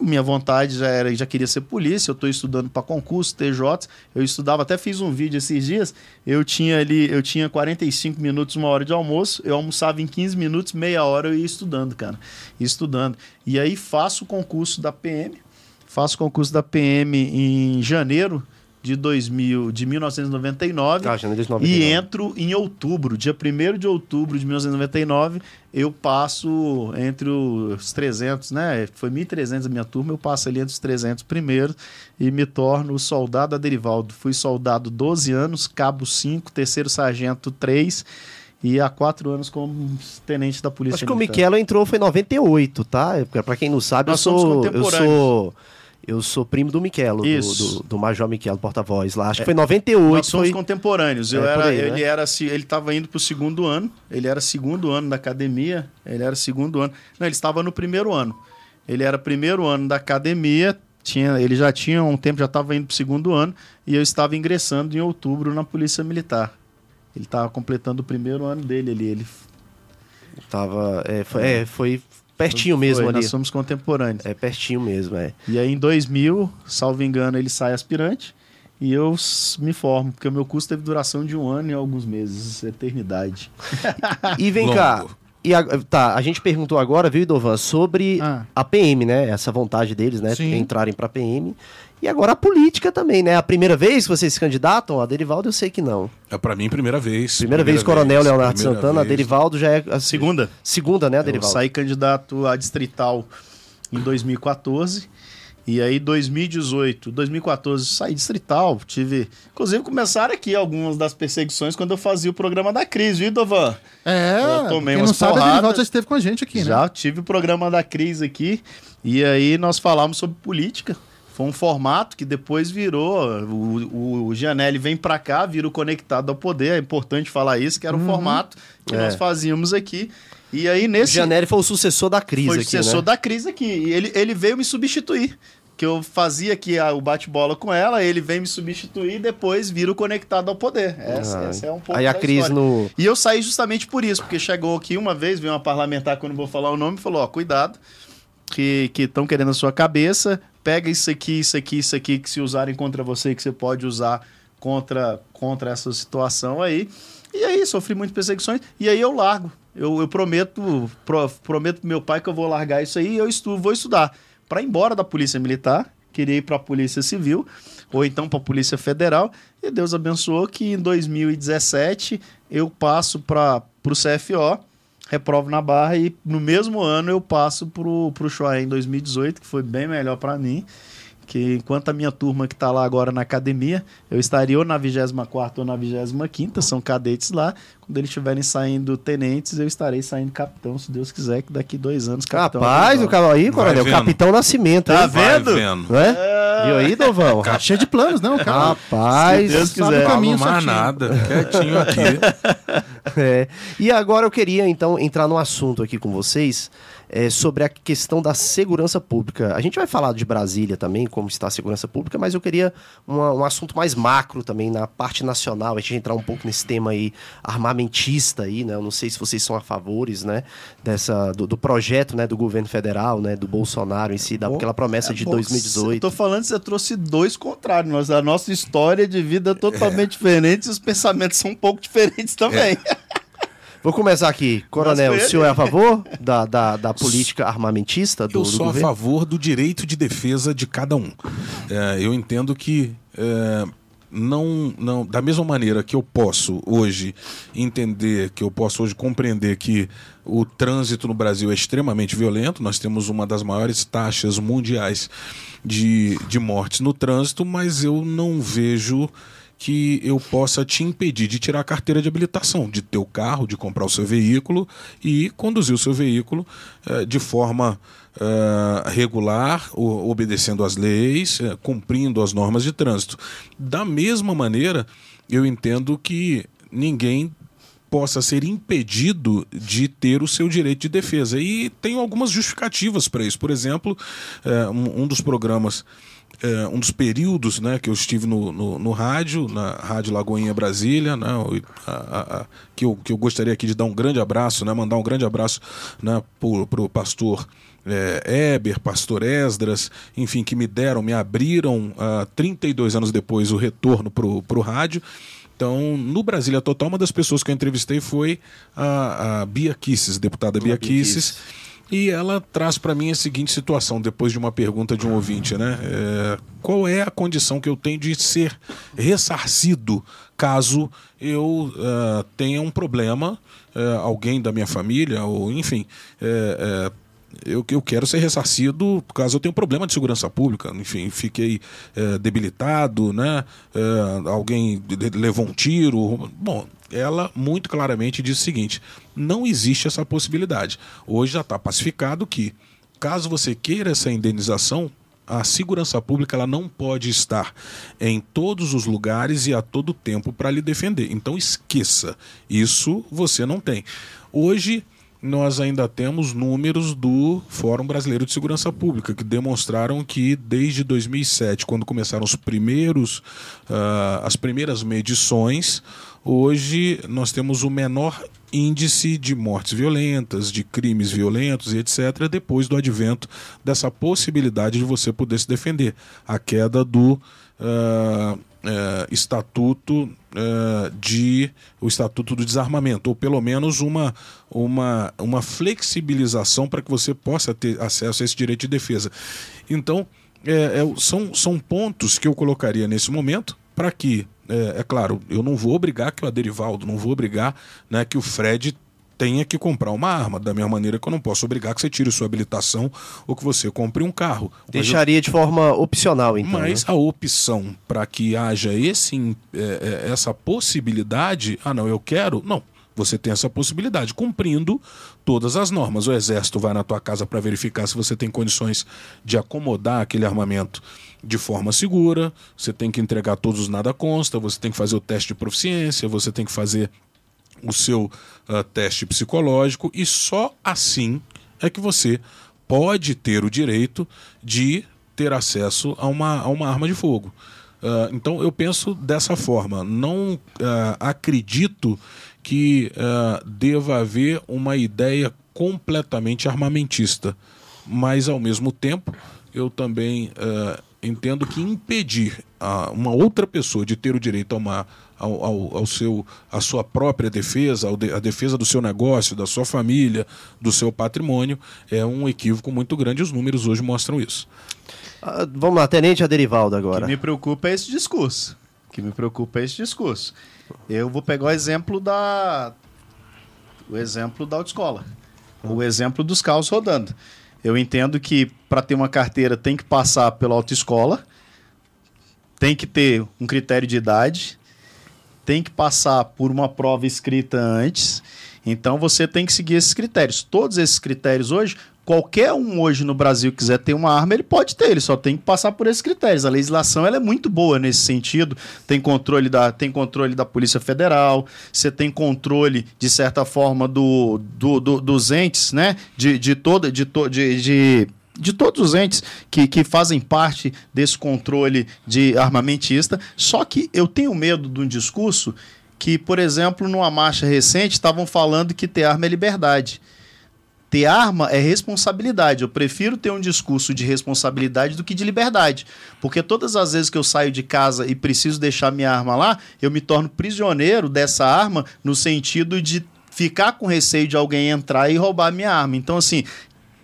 minha vontade já era, já queria ser polícia, eu estou estudando para concurso, TJ, eu estudava, até fiz um vídeo esses dias, eu tinha ali, eu tinha 45 minutos, uma hora de almoço, eu almoçava em 15 minutos, meia hora eu ia estudando, cara, estudando. E aí faço o concurso da PM, faço o concurso da PM em janeiro de 2000, de 1999, ah, e entro em outubro, dia 1 de outubro de 1999, eu passo entre os 300, né? Foi 1.300 a minha turma, eu passo ali entre os 300 primeiros e me torno soldado a Derivaldo. Fui soldado 12 anos, cabo 5, terceiro sargento 3 e há quatro anos como tenente da polícia. Acho militar. que o Michelo entrou foi em 98, tá? Para quem não sabe, Nós eu sou eu sou eu sou primo do Miquelo, do, do, do, Major Miquelo, porta-voz lá. Acho que foi em 98. Nós somos foi... contemporâneos. Eu é, era, aí, ele né? era, ele estava indo para o segundo ano. Ele era segundo ano da academia. Ele era segundo ano. Não, ele estava no primeiro ano. Ele era primeiro ano da academia. Tinha, ele já tinha um tempo, já estava indo para o segundo ano. E eu estava ingressando em outubro na Polícia Militar. Ele estava completando o primeiro ano dele ali. Ele tava, é, foi, é, foi Pertinho mesmo Foi, ali. Nós somos contemporâneos. É pertinho mesmo, é. E aí em 2000, salvo engano, ele sai aspirante e eu me formo, porque o meu curso teve duração de um ano e alguns meses, eternidade. e vem cá, e a, tá, a gente perguntou agora, viu, Idovan, sobre ah. a PM, né? Essa vontade deles, né? Sim. Entrarem pra PM. E agora a política também, né? A primeira vez que vocês se candidatam, a Derivaldo eu sei que não. É para mim primeira vez. Primeira, primeira vez, Coronel Leonardo Santana, vez. a Derivaldo já é a segunda. Segunda, né, a Derivaldo? Eu saí candidato a distrital em 2014. E aí, 2018, 2014, saí distrital. Tive. Inclusive, começaram aqui algumas das perseguições quando eu fazia o programa da crise, viu, Dovan? É, eu tomei quem não sabe, porradas. já esteve com a gente aqui, né? Já tive o programa da crise aqui. E aí, nós falamos sobre política Foi um formato que depois virou. O, o Gianelli vem para cá, vira o Conectado ao Poder. É importante falar isso, que era o formato que É. nós fazíamos aqui. E aí, O nesse. Gianelli foi o sucessor da crise foi o aqui, sucessor né? da crise aqui. E ele, ele veio me substituir. Que eu fazia aqui a- o bate-bola com ela, ele vem me substituir e depois vira o Conectado ao Poder. Essa, Ah, essa é um pouco Aí a crise no... E eu saí justamente por isso, porque chegou aqui uma vez, veio uma parlamentar, que eu vou falar o nome, falou: ó, cuidado, que estão querendo a sua cabeça, pega isso aqui, isso aqui, isso aqui, que se usarem contra você, que você pode usar contra, contra essa situação aí. E aí, sofri muitas perseguições, e aí eu largo. Eu, eu prometo, pro- prometo pro meu pai que eu vou largar isso aí e eu estu, vou estudar. Para ir embora da Polícia Militar, queria ir para a Polícia Civil, ou então para a Polícia Federal, e Deus abençoou que em 2017 eu passo para o CFO, reprovo na barra, e no mesmo ano eu passo para o Chuaé em 2018, que foi bem melhor para mim. Que enquanto a minha turma que está lá agora na academia, eu estaria ou na 24 ou na 25, são cadetes lá. Quando eles estiverem saindo tenentes, eu estarei saindo capitão, se Deus quiser, que daqui dois anos capitão. Rapaz, o cara aí, coronel. Capitão Nascimento, Tá vendo? vendo. Não é? Viu aí, Dovão? Cheio de planos, não, cara. Rapaz, Se Deus sabe quiser. o caminho Falo mais nada, quietinho aqui. É. E agora eu queria, então, entrar num assunto aqui com vocês é, sobre a questão da segurança pública. A gente vai falar de Brasília também, como está a segurança pública, mas eu queria uma- um assunto mais macro também, na parte nacional, a gente entrar um pouco nesse tema aí armamentista aí, né? Eu não sei se vocês são a favores, né, dessa, do, do projeto, né, do governo federal, né, do Bolsonaro em si, daquela promessa de Bom, 2018. Eu tô falando que você trouxe dois contrários. Nós, a nossa história de vida é totalmente diferente e os pensamentos são um pouco diferentes também. Vou começar aqui. Coronel, o senhor é a favor da, da, da política armamentista do, Eu do sou a governo? favor do direito de defesa de cada um. É, eu entendo que é, não, não, da mesma maneira que eu posso hoje entender, que eu posso hoje compreender que o trânsito no Brasil é extremamente violento, nós temos uma das maiores taxas mundiais de, de mortes no trânsito, mas eu não vejo que eu possa te impedir de tirar a carteira de habilitação, de ter o carro, de comprar o seu veículo e conduzir o seu veículo eh, de forma eh, regular, o- obedecendo às leis, eh, cumprindo as normas de trânsito. Da mesma maneira, eu entendo que ninguém possa ser impedido de ter o seu direito de defesa. E tem algumas justificativas para isso. Por exemplo, eh, um, um dos programas, eh, um dos períodos né, que eu estive no, no, no rádio, na Rádio Lagoinha Brasília, né, a- a- a- que, eu, que eu gostaria aqui de dar um grande abraço, né, mandar um grande abraço né, para o pastor é, Eber, Pastor Esdras, enfim, que me deram, me abriram ah, 32 anos depois o retorno para o rádio. Então, no Brasília Total, uma das pessoas que eu entrevistei foi a, a Bia Kisses, deputada Bia Kisses. E ela traz para mim a seguinte situação, depois de uma pergunta de um ouvinte, né? É, qual é a condição que eu tenho de ser ressarcido caso eu ah, tenha um problema, eh, alguém da minha família, ou enfim, eh, eu, eu quero ser ressarcido caso eu tenha um problema de segurança pública. Enfim, fiquei eh, debilitado, né? Eh, alguém levou um tiro. Bom, ela muito claramente diz o seguinte: não existe essa possibilidade. Hoje já está pacificado que, caso você queira essa indenização, a segurança pública ela não pode estar em todos os lugares e a todo tempo para lhe defender. Então esqueça, isso você não tem. Hoje nós ainda temos números do Fórum Brasileiro de Segurança Pública que demonstraram que desde 2007, quando começaram os primeiros, ah, as primeiras medições, hoje nós temos o menor índice de mortes violentas, de crimes violentos e etc., depois do advento dessa possibilidade de você poder se defender. A queda do ah, eh, estatuto eh, de o estatuto do desarmamento ou pelo menos uma uma, uma flexibilização para que você possa ter acesso a esse direito de defesa então é, é, são, são pontos que eu colocaria nesse momento para que é, é claro eu não vou obrigar que o Aderivaldo não vou obrigar né, que o Fred tenha que comprar uma arma, da mesma maneira que eu não posso obrigar que você tire sua habilitação ou que você compre um carro. Mas eu- Deixaria de forma opcional, então. mas né? a opção para que haja esse, é, é, essa possibilidade, ah não, eu quero, não, Você tem essa possibilidade, cumprindo todas as normas. O Exército vai na tua casa para verificar se você tem condições de acomodar aquele armamento de forma segura. Você tem que entregar todos os nada consta, você tem que fazer o teste de proficiência, você tem que fazer o seu uh, teste psicológico e só assim é que você pode ter o direito de ter acesso a uma, a uma arma de fogo. Uh, então eu penso dessa forma. Não uh, acredito que uh, deva haver uma ideia completamente armamentista, mas ao mesmo tempo eu também entendo que impedir uma outra pessoa de ter o direito a uma ao, ao, ao, seu, à sua própria defesa, à defesa do seu negócio, da sua família, do seu patrimônio, é um equívoco muito grande. Os números hoje mostram isso. Ah, vamos lá, Tenente Aderivaldo agora. O que me preocupa é esse discurso. O que me preocupa é esse discurso. Eu vou pegar o exemplo da o exemplo da autoescola. O exemplo dos carros rodando. Eu entendo que para ter uma carteira tem que passar pela autoescola, tem que ter um critério de idade, tem que passar por uma prova escrita antes. Então você tem que seguir esses critérios. Todos esses critérios hoje, qualquer um hoje no Brasil quiser ter uma arma, ele pode ter, ele só tem que passar por esses critérios. A legislação ela é muito boa nesse sentido. Tem controle da, tem controle da Polícia Federal, você tem controle, de certa forma, do, do, do dos entes, né? De, de toda. De, de, de de todos os entes que, que fazem parte desse controle de armamentista. Só que eu tenho medo de um discurso que, por exemplo, numa marcha recente, estavam falando que ter arma é liberdade. Ter arma é responsabilidade. Eu prefiro ter um discurso de responsabilidade do que de liberdade. Porque todas as vezes que eu saio de casa e preciso deixar minha arma lá, eu me torno prisioneiro dessa arma no sentido de ficar com receio de alguém entrar e roubar minha arma. Então, assim,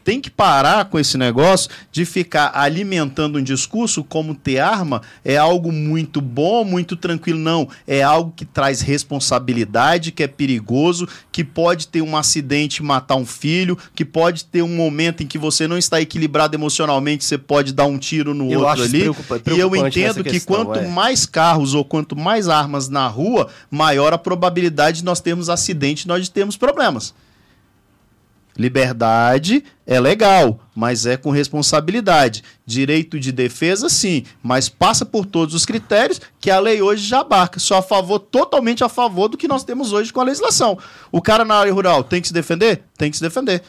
tem que parar com esse negócio de ficar alimentando um discurso como ter arma é algo muito bom, muito tranquilo. Não, é algo que traz responsabilidade, que é perigoso, que pode ter um acidente e matar um filho, que pode ter um momento em que você não está equilibrado emocionalmente, você pode dar um tiro no eu outro ali. Preocupa, e eu entendo que questão, quanto é. mais carros ou quanto mais armas na rua, maior a probabilidade de nós termos acidente, nós termos problemas. Liberdade é legal, mas é com responsabilidade. Direito de defesa, sim, mas passa por todos os critérios que a lei hoje já abarca. Só a favor, totalmente a favor do que nós temos hoje com a legislação. O cara na área rural tem que se defender? Tem que se defender.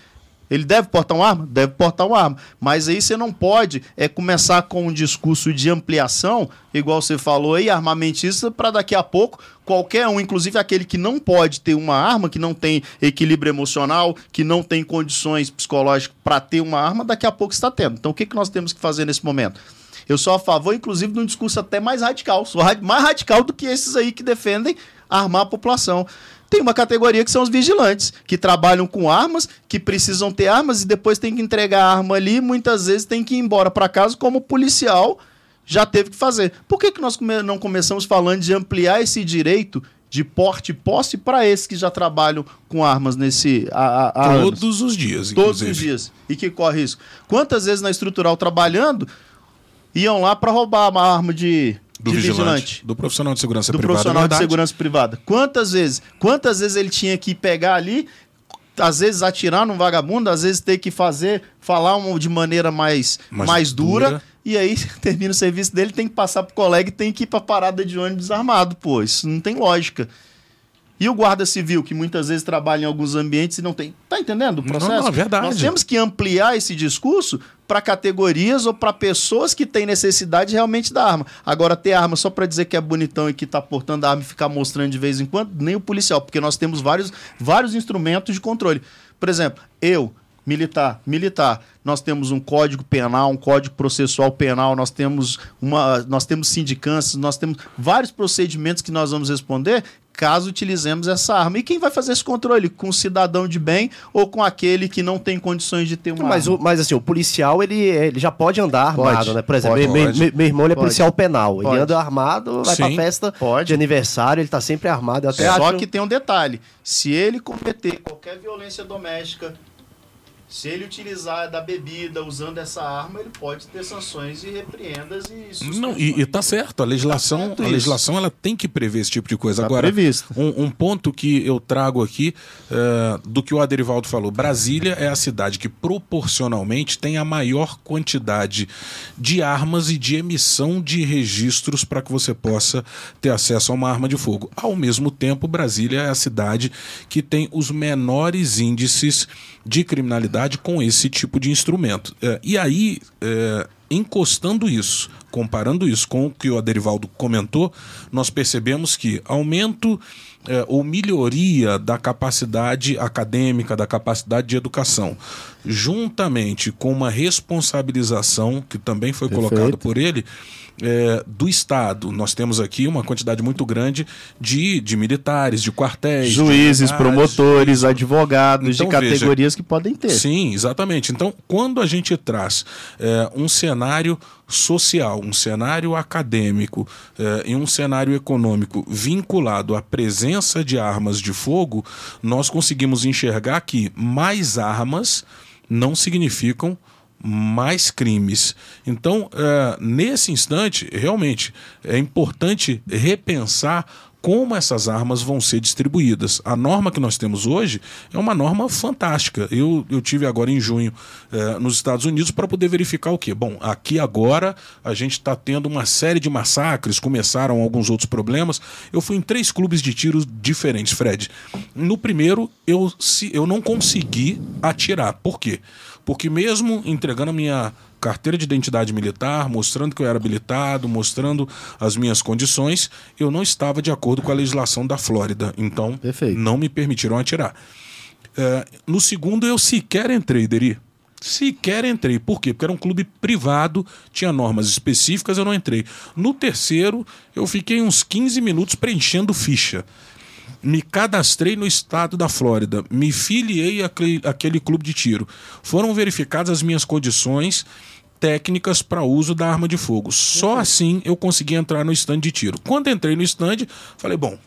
Ele deve portar uma arma? Deve portar uma arma. Mas aí você não pode é começar com um discurso de ampliação, igual você falou aí, armamentista, para daqui a pouco qualquer um, inclusive aquele que não pode ter uma arma, que não tem equilíbrio emocional, que não tem condições psicológicas para ter uma arma, daqui a pouco está tendo. Então o que, que nós temos que fazer nesse momento? Eu sou a favor, inclusive, de um discurso até mais radical. Sou mais radical do que esses aí que defendem armar a população. Tem uma categoria que são os vigilantes, que trabalham com armas, que precisam ter armas e depois tem que entregar a arma ali, muitas vezes tem que ir embora para casa como policial já teve que fazer. Por que, que nós não começamos falando de ampliar esse direito de porte e posse para esses que já trabalham com armas nesse. Todos anos. os dias, inclusive. Todos os dias. E que corre isso. Quantas vezes na estrutural trabalhando iam lá para roubar uma arma de do vigilante, vigilante, do profissional de segurança do privada. Do profissional de segurança privada. Quantas vezes? Quantas vezes ele tinha que pegar ali, às vezes atirar num vagabundo, às vezes ter que fazer, falar uma, de maneira mais, mais, mais dura, dura, e aí termina o serviço dele, tem que passar pro colega e tem que ir pra parada de ônibus desarmado, pô. Isso não tem lógica. E o guarda civil, que muitas vezes trabalha em alguns ambientes e não tem. Tá entendendo o processo? Não, não, é verdade. Nós temos que ampliar esse discurso para categorias ou para pessoas que têm necessidade realmente da arma. Agora, ter arma só para dizer que é bonitão e que está portando a arma e ficar mostrando de vez em quando, nem o policial, porque nós temos vários, vários instrumentos de controle. Por exemplo, eu, militar, militar, nós temos um código penal, um código processual penal, nós temos uma, nós temos sindicâncias, nós temos vários procedimentos que nós vamos responder caso utilizemos essa arma. E quem vai fazer esse controle? Com o cidadão de bem ou com aquele que não tem condições de ter uma mas, arma? O, mas assim, o policial, ele, ele já pode andar pode, armado, né? Por exemplo, pode, meu, pode. meu, irmão ele é policial penal. Ele anda armado, vai Sim, pra festa de aniversário, ele tá sempre armado. até Só acho... que tem um detalhe. Se ele cometer qualquer violência doméstica, Se ele utilizar da bebida usando essa arma, ele pode ter sanções e repreendas e suspensões. Não, e, e tá certo, a legislação, Tá certo a legislação ela tem que prever esse tipo de coisa. Tá Agora, um, um ponto que eu trago aqui eh, do que o Aderivaldo falou: Brasília é a cidade que proporcionalmente tem a maior quantidade de armas e de emissão de registros para que você possa ter acesso a uma arma de fogo. Ao mesmo tempo, Brasília é a cidade que tem os menores índices de criminalidade com esse tipo de instrumento. Eh, e aí, eh, encostando isso, comparando isso com o que o Aderivaldo comentou, nós percebemos que aumento eh, ou melhoria da capacidade acadêmica, da capacidade de educação, juntamente com uma responsabilização, que também foi colocado por ele, eh, do Estado. Nós temos aqui uma quantidade muito grande de, de militares, de quartéis, de Juízes, unidades, promotores, advogados Então, de categorias que podem ter. Sim, exatamente. Então, quando a gente traz é, um cenário social, um cenário acadêmico é, e um cenário econômico vinculado à presença de armas de fogo, nós conseguimos enxergar que mais armas não significam mais crimes. Então, é, nesse instante, realmente é importante repensar como essas armas vão ser distribuídas. A norma que nós temos hoje é uma norma fantástica. Eu, eu tive agora em junho eh, nos Estados Unidos para poder verificar o quê? Bom, aqui agora a gente está tendo uma série de massacres, começaram alguns outros problemas. Eu fui em três clubes de tiros diferentes, Fred. No primeiro, eu, se, eu não consegui atirar. Por quê? Porque mesmo entregando a minha carteira de identidade militar, mostrando que eu era habilitado, mostrando as minhas condições, eu não estava de acordo com a legislação da Flórida. Então, Perfeito. não me permitiram atirar. É, no segundo, eu sequer entrei, Deri. Sequer entrei. Por quê? Porque era um clube privado, tinha normas específicas, eu não entrei. No terceiro, eu fiquei uns 15 minutos preenchendo ficha. Me cadastrei no estado da Flórida, me filiei àquele, àquele clube de tiro. Foram verificadas as minhas condições técnicas para uso da arma de fogo. Só assim eu consegui entrar no stand de tiro. Quando entrei no stand, falei, bom,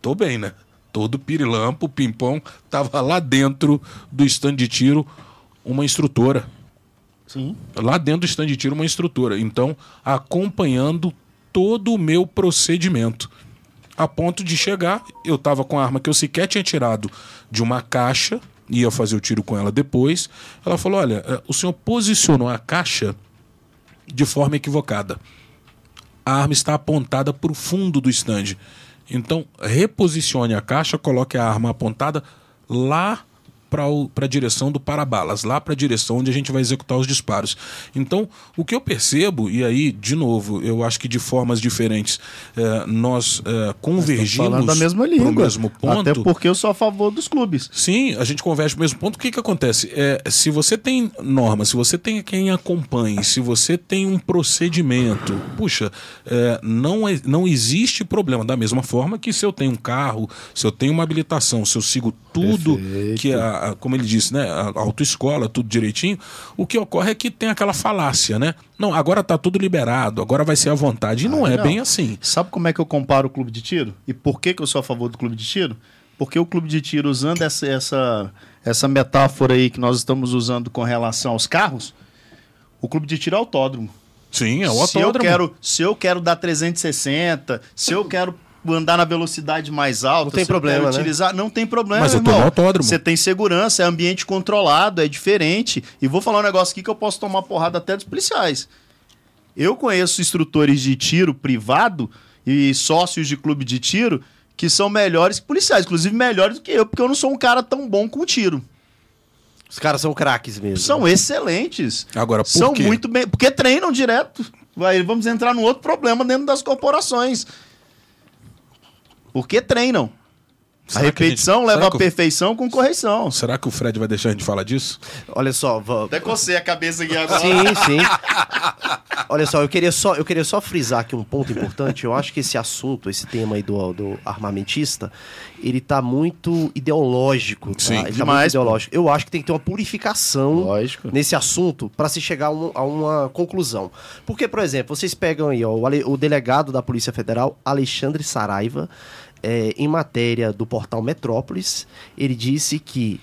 tô bem, né? Todo pirilampo, pimpão, tava lá dentro do stand de tiro uma instrutora. Sim. Lá dentro do stand de tiro uma instrutora. Então, acompanhando todo o meu procedimento. A ponto de chegar, eu tava com a arma que eu sequer tinha tirado de uma caixa, ia fazer o tiro com ela depois. Ela falou: Olha, eh, o senhor posicionou a caixa de forma equivocada. A arma está apontada para o fundo do stand. Então, reposicione a caixa, coloque a arma apontada lá para a direção do para-balas, lá para a direção onde a gente vai executar os disparos. Então, o que eu percebo, e aí, de novo, eu acho que de formas diferentes eh, nós eh, convergimos Falando da mesma língua. mesmo ponto. Até porque eu sou a favor dos clubes. Sim, a gente converge no mesmo ponto. O que, que acontece? É, se você tem normas, se você tem quem acompanhe, se você tem um procedimento, puxa, é, não, é- não existe problema. Da mesma forma que se eu tenho um carro, se eu tenho uma habilitação, se eu sigo tudo Perfeito. que a, a- como ele disse, né, a autoescola, tudo direitinho, o que ocorre é que tem aquela falácia, né? Não, agora tá tudo liberado, agora vai ser à vontade. E não Ah, é não. bem assim. Sabe como é que eu comparo o clube de tiro? E por que, que eu sou a favor do clube de tiro? Porque o clube de tiro, usando essa, essa, essa metáfora aí que nós estamos usando com relação aos carros, o clube de tiro é autódromo. Sim, é o se eu autódromo. quero Se eu quero dar 360, se eu quero andar na velocidade mais alta, Não tem problema, né? utilizar, não tem problema, Mas eu tô irmão. no autódromo. Você tem segurança, é ambiente controlado, é diferente. E vou falar um negócio aqui que eu posso tomar porrada até dos policiais. Eu conheço instrutores de tiro privado e sócios de clube de tiro que são melhores que policiais, inclusive melhores do que eu, porque eu não sou um cara tão bom com tiro. Os caras são craques mesmo. São excelentes. Agora, por são quê? muito bem, porque treinam direto. Vai, vamos entrar num outro problema dentro das corporações. Porque treinam. Será a que a gente- repetição leva à perfeição com correção. Será que o Fred vai deixar a gente falar disso? Olha só, va- Até cocei a cabeça aqui agora. Sim, sim. Olha só, eu queria só, eu queria só frisar aqui um ponto importante. Eu acho que esse assunto, esse tema aí do, do armamentista, ele tá muito ideológico. Tá? Sim, ele tá demais, muito ideológico. Eu acho que tem que ter uma purificação Lógico. nesse assunto para se chegar a, um- a uma conclusão. Porque, por exemplo, vocês pegam aí ó, o, o delegado da Polícia Federal, Alexandre Saraiva, é, em matéria do portal Metrópolis, ele disse que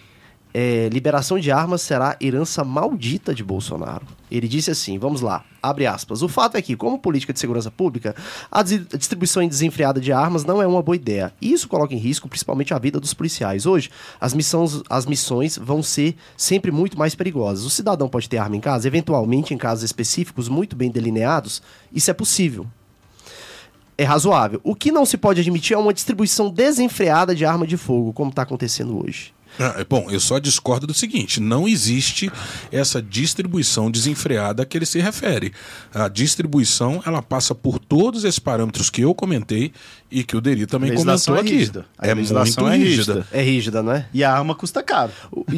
é, liberação de armas será herança maldita de Bolsonaro. Ele disse assim, vamos lá, abre aspas. O fato é que, como política de segurança pública, a dis- a distribuição desenfreada de armas não é uma boa ideia. E isso coloca em risco principalmente a vida dos policiais. Hoje, as, missões, as missões vão ser sempre muito mais perigosas. O cidadão pode ter arma em casa, eventualmente em casos específicos muito bem delineados, isso é possível é razoável. O que não se pode admitir é uma distribuição desenfreada de arma de fogo, como está acontecendo hoje. Ah, é bom, eu só discordo do seguinte: não existe essa distribuição desenfreada a que ele se refere. A distribuição ela passa por todos esses parâmetros que eu comentei e que o Deri também comentou é aqui. rígida. A legislação muito é rígida. rígida. É rígida, não é? E a arma custa caro.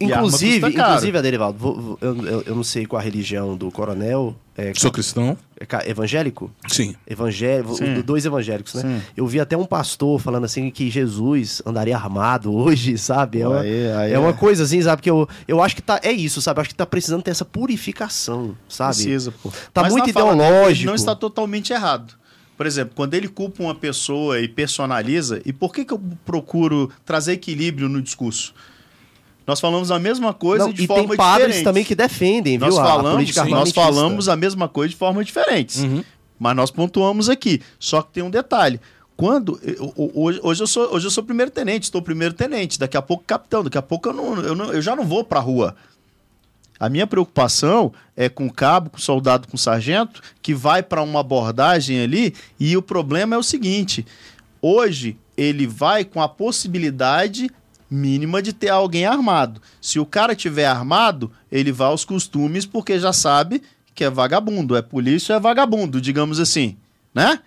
E- a inclusive, custa caro. inclusive, Aderivaldo, vou- vou- eu, eu- eu não sei qual a religião do coronel. É, Sou cristão? é evangélico? Sim. Evangélico, Sim. dois evangélicos, né? Sim. Eu vi até um pastor falando assim que Jesus andaria armado hoje, sabe? É uma, Aí- aí é uma é. coisa assim, sabe? Que eu, eu acho que tá. É isso, sabe? Eu acho que tá precisando ter essa purificação, sabe? Precisa, pô. Tá Mas muito ideológico. não está totalmente errado. Por exemplo, quando ele culpa uma pessoa e personaliza, e por que, que eu procuro trazer equilíbrio no discurso? Nós falamos a mesma coisa Não, de e forma tem padres diferente. também que defendem, viu? nós a- a falamos, política nós falamos a mesma coisa de formas diferentes. Uhum. Mas nós pontuamos aqui. Só que tem um detalhe. Quando. eu- eu- Hoje, hoje, eu sou, hoje eu sou primeiro tenente, estou primeiro tenente, daqui a pouco capitão, daqui a pouco eu, não, eu, não- eu já não vou pra rua. A minha preocupação é com o cabo, com o soldado, com o sargento, que vai para uma abordagem ali, e o problema é o seguinte: hoje ele vai com a possibilidade mínima de ter alguém armado. Se o cara tiver armado, ele vai aos costumes porque já sabe que é vagabundo, é polícia, é vagabundo, digamos assim, né?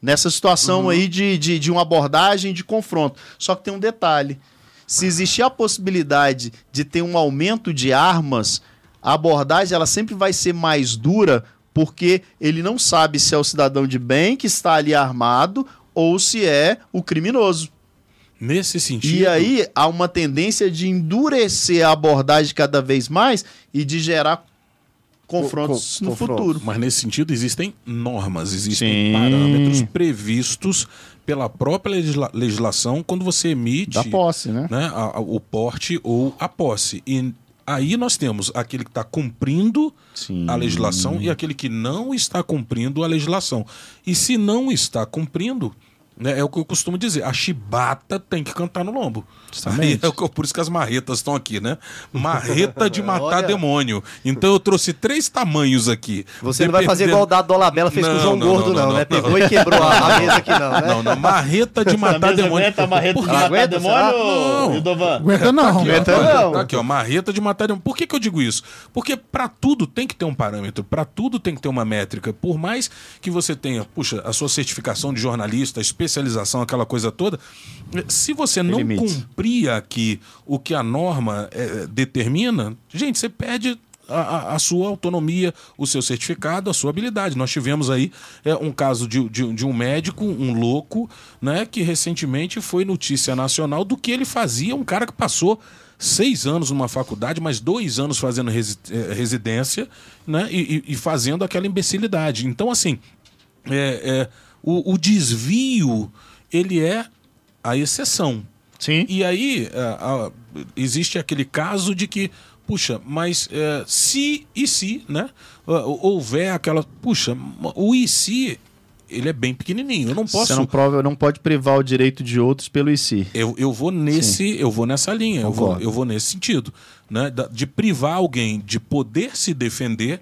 Nessa situação aí de, de, de uma abordagem de confronto. Só que tem um detalhe: se existir a possibilidade de ter um aumento de armas, a abordagem ela sempre vai ser mais dura porque ele não sabe se é o cidadão de bem que está ali armado ou se é o criminoso. Nesse sentido. E aí há uma tendência de endurecer a abordagem cada vez mais e de gerar confrontos co- no confrontos. futuro. Mas nesse sentido existem normas, existem Sim. parâmetros previstos pela própria legisla- legislação quando você emite Da posse, né? né, a- a- o porte ou a posse. E aí nós temos aquele que está cumprindo Sim. a legislação e aquele que não está cumprindo a legislação. E se não está cumprindo, é o que eu costumo dizer, a chibata tem que cantar no lombo. Aí é o que eu- por isso que as marretas estão aqui, né? Marreta de matar Olha. demônio. Então eu trouxe três tamanhos aqui. Você não vai fazer Dependendo- igual o Dado Dolabella fez com o Não, João não, Gordo, não, não, não, né? não. Pegou e quebrou a, a mesa aqui, não, né? Não, não, marreta de matar demônio. Por- Ela aguenta, será? Não. Ildovan? Aguenta não. Aguenta Tá, não. tá aqui, ó, marreta de matar demônio. Por que, que eu digo isso? Porque pra tudo tem que ter um parâmetro, pra tudo tem que ter uma métrica. Por mais que você tenha, puxa, a sua certificação de jornalista, a especialização, aquela coisa toda, se você não limites. cumprir aqui o que a norma eh, determina, gente, você perde a, a- sua autonomia, o seu certificado, a sua habilidade. Nós tivemos aí é, um caso de, de- de um médico, um louco, né, que recentemente foi notícia nacional do que ele fazia, um cara que passou seis anos numa faculdade, mas dois anos fazendo resi- eh, residência, né, e, e- e fazendo aquela imbecilidade. Então, assim, é, é, o, o desvio, ele é a exceção. Sim. E aí é, a- existe aquele caso de que, puxa, mas é, se e se, né? Houver aquela. Puxa, o e se, ele é bem pequenininho. Eu não posso. Você não, prova, não pode privar o direito de outros pelo IC. Eu, eu vou nesse, eu vou nessa linha, eu vou, eu vou nesse sentido, né? De privar alguém de poder se defender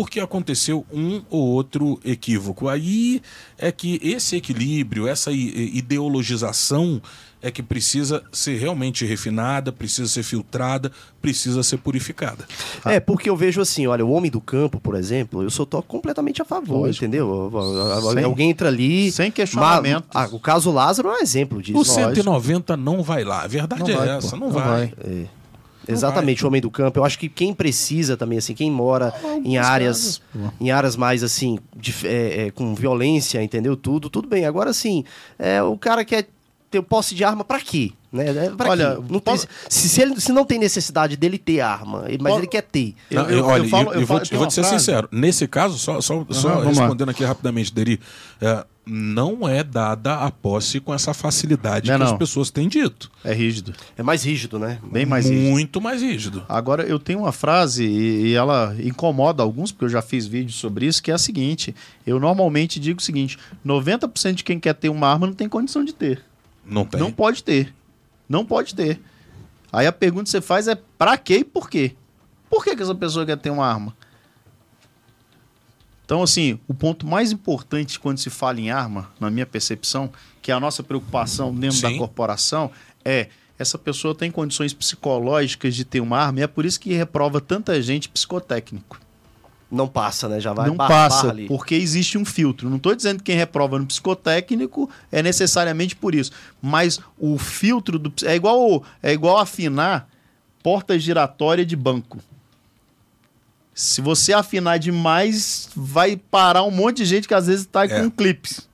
porque aconteceu um ou outro equívoco. Aí é que esse equilíbrio, essa ideologização é que precisa ser realmente refinada, precisa ser filtrada, precisa ser purificada. É, porque eu vejo assim, olha, o homem do campo, por exemplo, eu sou tô completamente a favor, Lógico. entendeu? Sem- Alguém entra ali. sem questionamentos. Ma- ah, o caso Lázaro é um exemplo disso. O 190 não vai lá. A verdade Não é vai, essa, pô. não, Não vai. vai. Exatamente, o homem do campo. Eu acho que quem precisa também, assim, quem mora em áreas, em áreas mais assim, de- é, é, com violência, entendeu? Tudo, tudo bem. Agora, assim, é, o cara quer ter posse de arma pra quê? Né? É, pra Olha, quê? Não tem- posso- se, se ele se não tem necessidade dele ter arma, mas Posso- ele quer ter. Eu- Não, eu- olha, eu falo- eu, eu vou, falo- eu vou te ser frase- sincero. Nesse caso, só, só, só vamos lá. respondendo aqui rapidamente, Deri, é, não é dada a posse com essa facilidade Não é que as não. pessoas têm dito. É rígido. É mais rígido, né? Bem mais rígido. Muito mais rígido. Agora, eu tenho uma frase e, e ela incomoda alguns, porque eu já fiz vídeos sobre isso, que é a seguinte: eu normalmente digo o seguinte: 90% de quem quer ter uma arma não tem condição de ter. Não tem. Não pode ter. Não pode ter. Aí a pergunta que você faz é pra quê e por quê? Por que, que essa pessoa quer ter uma arma? Então, assim, o ponto mais importante quando se fala em arma, na minha percepção, que é a nossa preocupação dentro Sim. da corporação, é essa pessoa tem condições psicológicas de ter uma arma e é por isso que reprova tanta gente psicotécnico. Não passa, né? Já vai não barra- passa, barra porque existe um filtro. Não estou dizendo que quem reprova no psicotécnico é necessariamente por isso. Mas o filtro do. É igual, é igual afinar porta giratória de banco. Se você afinar demais, vai parar um monte de gente que às vezes está É. com clipes.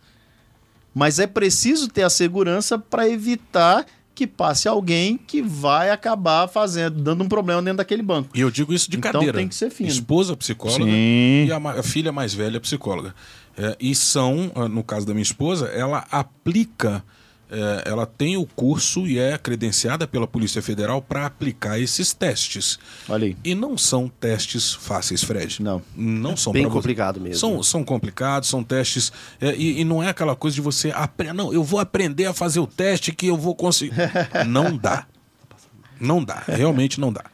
Mas é preciso ter a segurança para evitar que passe alguém que vai acabar fazendo, dando um problema dentro daquele banco. E eu digo isso de Então cadeira. tem que ser fino. Esposa psicóloga Sim. e a, a filha mais velha psicóloga. É, e são, ah, no caso da minha esposa, ela aplica, é, ela tem o curso e é credenciada pela Polícia Federal para aplicar esses testes. Olha aí. E não são testes fáceis, Fred. Não. Não são Bem você. complicado mesmo. São, são complicados, são testes. é, e, e não é aquela coisa de você aprender. Não, eu vou aprender a fazer o teste que eu vou conseguir. não dá. Não dá. Realmente não dá.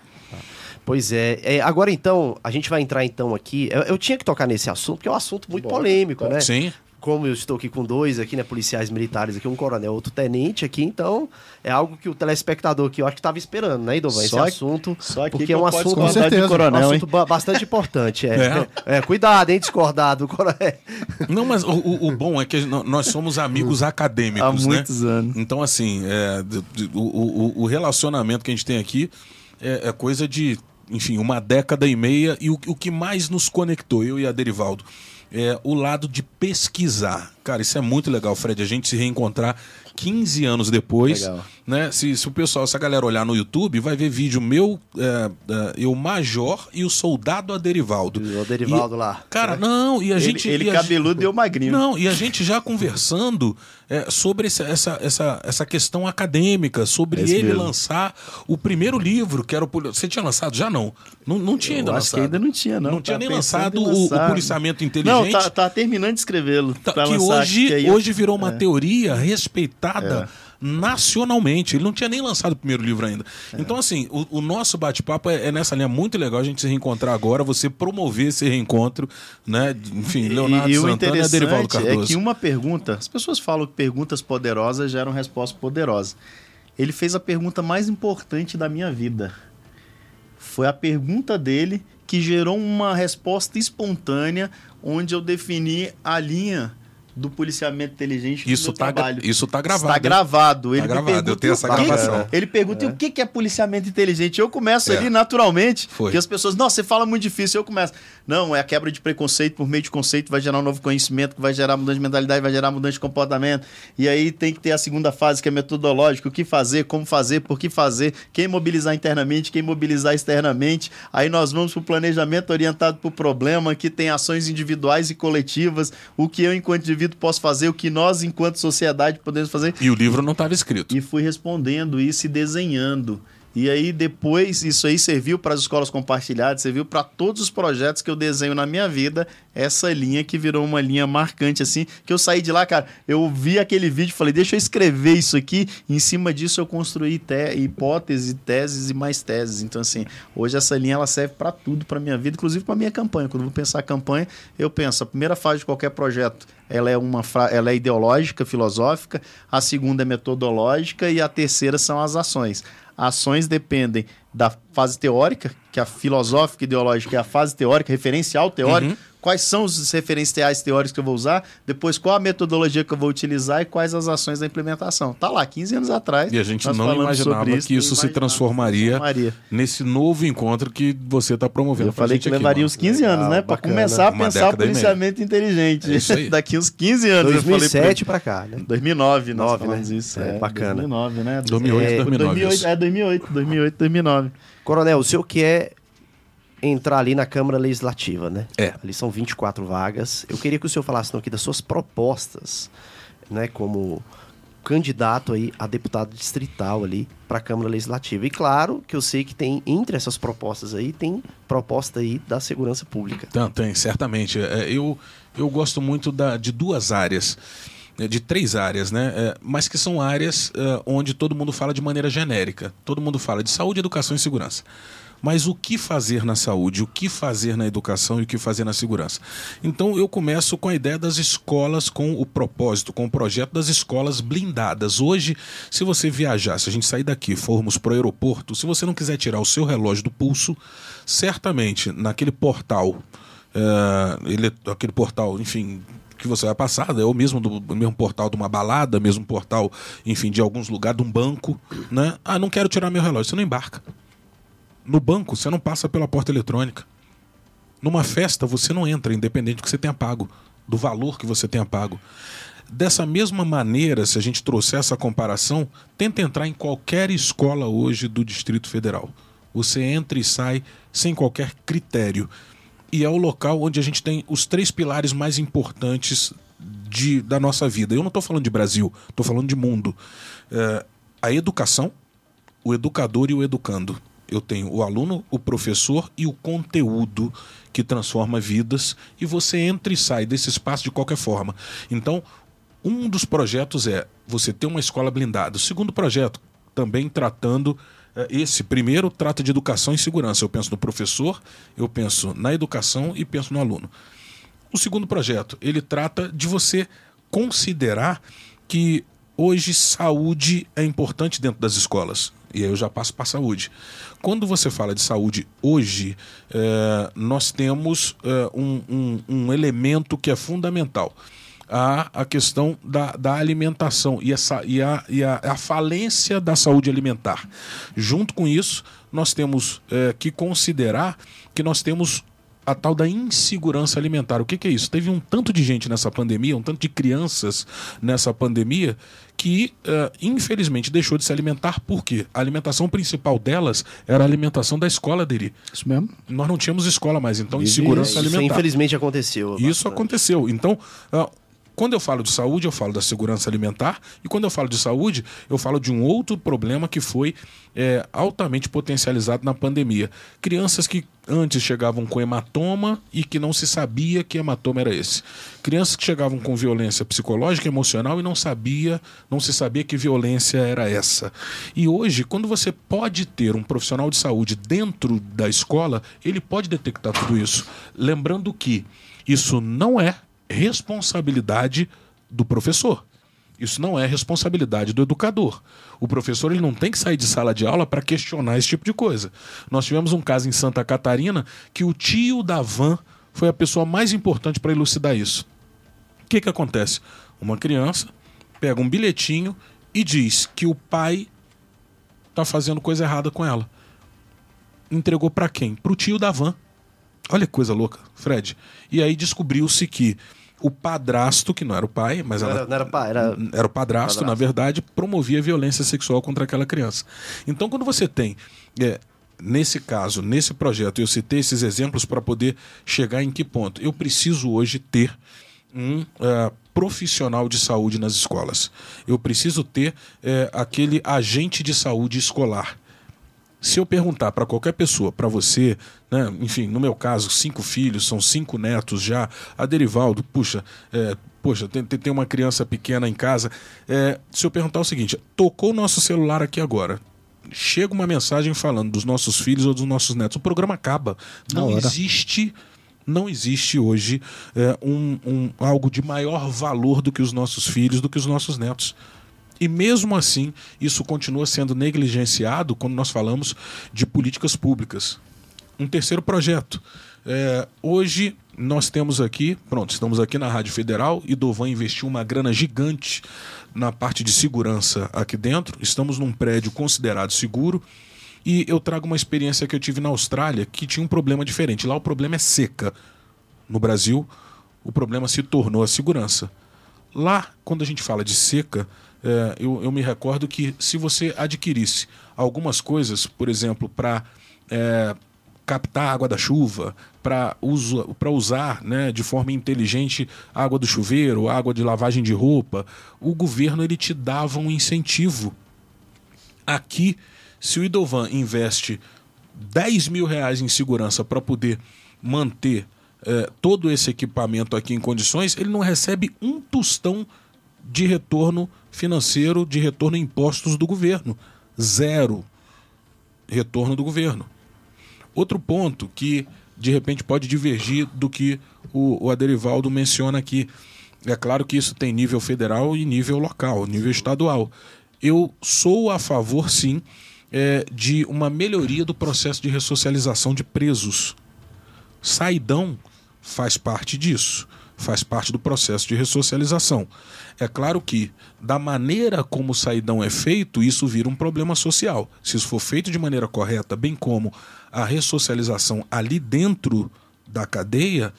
Pois é. É, Agora então, a gente vai entrar então aqui. Eu, eu tinha que tocar nesse assunto, porque é um assunto muito polêmico, né? Sim. Como eu estou aqui com dois aqui, né? Policiais militares aqui, um coronel, outro tenente aqui, então é algo que o telespectador aqui eu acho que estava esperando, né, Idovan? Esse assunto. só aqui porque que é um assunto, Com certeza. coronel, um hein? assunto ba- bastante importante. É. É, cuidado, hein, discordar do coronel. Não, mas o, o- bom é que nós somos amigos acadêmicos, Há né? muitos anos. Então, assim, é, o, o- o relacionamento que a gente tem aqui é, é coisa de, enfim, uma década e meia. E o, o que mais nos conectou, eu e a Derivaldo, é o lado de pesquisar. Cara, isso é muito legal, Fred, a gente se reencontrar 15 anos depois. Legal. Né? Se, se o pessoal, se a galera olhar no YouTube, vai ver vídeo meu, é, é, eu Major e o Soldado Aderivaldo. O Derivaldo E- lá. Cara, não, e a Ele, gente. ele e cabeludo e eu magrinho. não, e a gente já conversando é, sobre esse- essa, essa, essa questão acadêmica, sobre É ele mesmo. lançar o primeiro livro, que era o. Você tinha lançado? Já não. Não, não tinha ainda Eu acho lançado. que ainda não tinha, não. Não tinha Tá nem pensando lançado o, o lançar. policiamento Não, inteligente. tá, tá terminando de escrevê-lo. Tá, que lançar, hoje, que É. hoje virou uma teoria respeitada nacionalmente. Ele não tinha nem lançado o primeiro livro ainda. É. Então, assim, o, o nosso bate-papo é, é nessa linha muito legal a gente se reencontrar agora, você promover esse reencontro, né? Enfim, Leonardo e, e o Santana e Aderivaldo interessante é Cardoso. que uma pergunta, as pessoas falam que perguntas poderosas geram respostas poderosas. Ele fez a pergunta mais importante da minha vida. Foi a pergunta dele que gerou uma resposta espontânea, onde eu defini a linha do policiamento inteligente do Isso meu tá, trabalho. isso tá gravado. Está gravado. Ele me gravado, pergunta eu tenho essa que que- gravação. Ele pergunta e o que que é policiamento inteligente. Eu começo É. ali naturalmente. Foi. Porque as pessoas, nossa, você fala muito difícil. Eu começo. Não, é a quebra de preconceito por meio de conceito, vai gerar um novo conhecimento, que vai gerar mudança de mentalidade, vai gerar mudança de comportamento. E aí tem que ter a segunda fase, que é metodológica, o que fazer, como fazer, por que fazer, quem mobilizar internamente, quem mobilizar externamente. Aí nós vamos para o planejamento orientado para o problema, que tem ações individuais e coletivas, o que eu, enquanto indivíduo, posso fazer, o que nós, enquanto sociedade, podemos fazer. E o livro não estava escrito. E fui respondendo isso e desenhando. E aí depois isso aí serviu para as escolas compartilhadas, serviu para todos os projetos que eu desenho na minha vida, essa linha que virou uma linha marcante assim, que eu saí de lá, cara, eu vi aquele vídeo, falei, deixa eu escrever isso aqui, em cima disso eu construí te teses e mais teses. Então assim, hoje essa linha ela serve para tudo para minha vida, inclusive para minha campanha. Quando eu vou pensar a campanha, eu penso, a primeira fase de qualquer projeto, ela é uma ela é ideológica, filosófica, a segunda é metodológica e a terceira são as ações. Ações dependem da fase teórica, que a filosófica ideológica é a fase teórica, referencial teórico. Uhum. Quais são os referenciais teóricos que eu vou usar? Depois, qual a metodologia que eu vou utilizar e quais as ações da implementação. Tá lá, 15 anos atrás. E a gente nós não imaginava sobre que isso se transformaria, transformaria. nesse novo encontro que você está promovendo. Eu falei gente que aqui, levaria mano. uns 15 anos, Legal, né? Pra bacana. começar a Uma pensar meia. policiamento inteligente. É isso aí. Daqui uns 15 anos. eu falei pra 2007 pra cá, né? 2009, nós Nove, falamos né? isso. É, É, bacana. 2009, né? 2008, É, 2009. 2008, isso. é 2008, 2008, 2009. Coronel, o senhor que é entrar ali na Câmara Legislativa, né? É. Ali são 24 vagas. Eu queria que o senhor falasse então, aqui das suas propostas, né? Como candidato aí a deputado distrital ali para a Câmara Legislativa. E claro que eu sei que tem, entre essas propostas aí, tem proposta aí da segurança pública. Tem, tem certamente. É, eu, eu gosto muito da, de duas áreas, né, de três áreas, né? É, mas que são áreas é, onde todo mundo fala de maneira genérica. Todo mundo fala de saúde, educação e segurança. Mas o que fazer na saúde, o que fazer na educação e o que fazer na segurança? Então eu começo com a ideia das escolas, com o propósito, com o projeto das escolas blindadas. Hoje, se você viajar, se a gente sair daqui, formos para o aeroporto, se você não quiser tirar o seu relógio do pulso, certamente naquele portal, é, ele, aquele portal, enfim, que você vai passar, é o mesmo do mesmo portal de uma balada, mesmo portal, enfim, de alguns lugares, de um banco, né? Ah, não quero tirar meu relógio, você não embarca. No banco, você não passa pela porta eletrônica. Numa festa, você não entra, independente do que você tenha pago, do valor que você tenha pago. Dessa mesma maneira, se a gente trouxer essa comparação, tenta entrar em qualquer escola hoje do Distrito Federal. Você entra e sai sem qualquer critério. E é o local onde a gente tem os três pilares mais importantes de, da nossa vida. Eu não estou falando de Brasil, estou falando de mundo. É, a educação, o educador e o educando eu tenho o aluno, o professor e o conteúdo que transforma vidas e você entra e sai desse espaço de qualquer forma. Então, um dos projetos é você ter uma escola blindada. O segundo projeto, também tratando eh, esse primeiro trata de educação e segurança. Eu penso no professor, eu penso na educação e penso no aluno. O segundo projeto, ele trata de você considerar que hoje saúde é importante dentro das escolas. E aí eu já passo para a saúde. Quando você fala de saúde hoje, é, nós temos é, um, um, um, elemento que é fundamental. A, a questão da, da alimentação e, essa, e, a, e a, a falência da saúde alimentar. Junto com isso, nós temos é, que considerar que nós temos a tal da insegurança alimentar. O que, que, é isso? Teve um tanto de gente nessa pandemia, um tanto de crianças nessa pandemia, que uh, infelizmente deixou de se alimentar porque a alimentação principal delas era a alimentação da escola dele. Isso mesmo. Nós não tínhamos escola mais, então insegurança alimentar. Isso infelizmente aconteceu. Isso aconteceu. Então, uh, quando eu falo de saúde, eu falo da segurança alimentar, e quando eu falo de saúde, eu falo de um outro problema que foi é, altamente potencializado na pandemia. Crianças que antes chegavam com hematoma e que não se sabia que hematoma era esse. Crianças que chegavam com violência psicológica, emocional e não sabia, não se sabia que violência era essa. E hoje, quando você pode ter um profissional de saúde dentro da escola, ele pode detectar tudo isso. Lembrando que isso não é responsabilidade do professor. Isso não é responsabilidade do educador. O professor ele não tem que sair de sala de aula para questionar esse tipo de coisa. Nós tivemos um caso em Santa Catarina que o tio da van foi a pessoa mais importante para elucidar isso. O que, que acontece? Uma criança pega um bilhetinho e diz que o pai está fazendo coisa errada com ela. Entregou para quem? Para o tio da van. Olha que coisa louca, Fred. E aí descobriu-se que o padrasto, que não era o pai, mas não ela, era, não era, pai, era... era o padrasto, padrasto, na verdade, promovia violência sexual contra aquela criança. Então, quando você tem, é, nesse caso, nesse projeto, eu citei esses exemplos para poder chegar em que ponto? Eu preciso hoje ter um uh, profissional de saúde nas escolas. Eu preciso ter uh, aquele agente de saúde escolar se eu perguntar para qualquer pessoa, para você, né, enfim, no meu caso, cinco filhos, são cinco netos já, a Derivaldo, puxa, é, poxa, tem, tem uma criança pequena em casa. É, se eu perguntar o seguinte: tocou o nosso celular aqui agora. Chega uma mensagem falando dos nossos filhos ou dos nossos netos. O programa acaba. Não existe não existe hoje é, um, um, algo de maior valor do que os nossos filhos, do que os nossos netos. E mesmo assim, isso continua sendo negligenciado quando nós falamos de políticas públicas. Um terceiro projeto. É, hoje nós temos aqui, pronto, estamos aqui na Rádio Federal e Dovan investiu uma grana gigante na parte de segurança aqui dentro. Estamos num prédio considerado seguro. E eu trago uma experiência que eu tive na Austrália que tinha um problema diferente. Lá o problema é seca. No Brasil, o problema se tornou a segurança. Lá, quando a gente fala de seca, é, eu, eu, me recordo que se você adquirisse algumas coisas, por exemplo, para é, captar água da chuva, para uso, usar né, de forma inteligente água do chuveiro, água de lavagem de roupa, o governo ele te dava um incentivo. Aqui, se o Idovan investe 10 mil reais em segurança para poder manter eh, todo esse equipamento aqui em condições, ele não recebe um tostão de retorno financeiro, de retorno em impostos do governo. Zero retorno do governo. Outro ponto que de repente pode divergir do que o, o Aderivaldo menciona aqui. É claro que isso tem nível federal e nível local, nível estadual. Eu sou a favor, sim, é, de uma melhoria do processo de ressocialização de presos. Saidão faz parte disso, faz parte do processo de ressocialização. É claro que, da maneira como o saidão é feito, isso vira um problema social. Se isso for feito de maneira correta, bem como a ressocialização ali dentro da cadeia,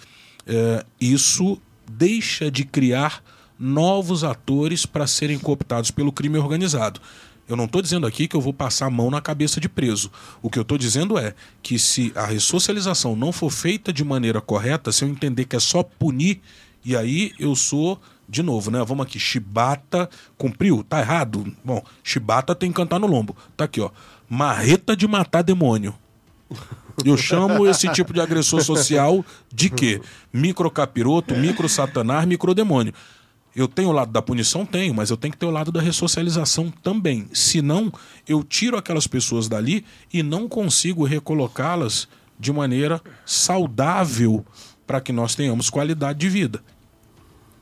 é, isso deixa de criar novos atores para serem cooptados pelo crime organizado. Eu não estou dizendo aqui que eu vou passar a mão na cabeça de preso. O que eu estou dizendo é que se a ressocialização não for feita de maneira correta, se eu entender que é só punir, e aí eu sou, de novo, né? Vamos aqui, chibata cumpriu, tá errado? Bom, chibata tem que cantar no lombo. Tá aqui, ó. Marreta de matar demônio. Eu chamo esse tipo de agressor social de quê? Microcapiroto, micro satanás, microdemônio. Eu tenho o lado da punição? Tenho, mas eu tenho que ter o lado da ressocialização também. Senão, eu tiro aquelas pessoas dali e não consigo recolocá-las de maneira saudável para que nós tenhamos qualidade de vida.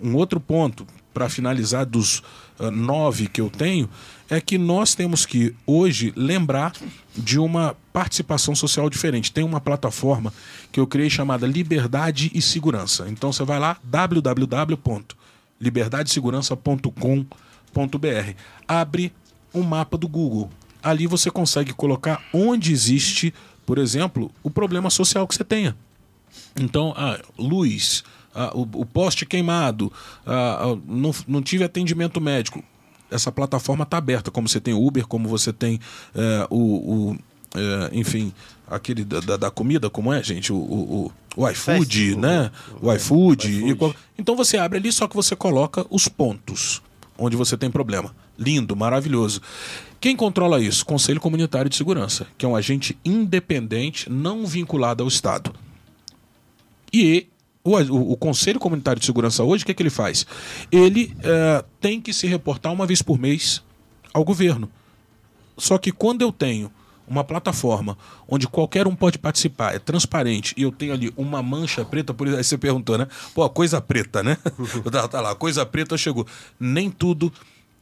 Um outro ponto, para finalizar, dos uh, nove que eu tenho, é que nós temos que, hoje, lembrar de uma participação social diferente. Tem uma plataforma que eu criei chamada Liberdade e Segurança. Então você vai lá, www.liberdadesegurança.com.br. Abre um mapa do Google. Ali você consegue colocar onde existe, por exemplo, o problema social que você tenha. Então, ah, luz, ah, o, o, poste queimado, ah, não, não tive atendimento médico essa plataforma está aberta, como você tem o Uber, como você tem é, o, o é, enfim, aquele da, da, comida, como é, gente? O, o, o iFood, né? O, iFood. iFood. então você abre ali, só que você coloca os pontos onde você tem problema. Lindo, maravilhoso. Quem controla isso? Conselho Comunitário de Segurança, que é um agente independente, não vinculado ao Estado. E o, o, Conselho Comunitário de Segurança hoje, o que, é que ele faz? Ele é, tem que se reportar uma vez por mês ao governo. Só que quando eu tenho uma plataforma onde qualquer um pode participar, é transparente, e eu tenho ali uma mancha preta, por aí você perguntou, né? Pô, coisa preta, né? tá, tá lá, coisa preta chegou. Nem tudo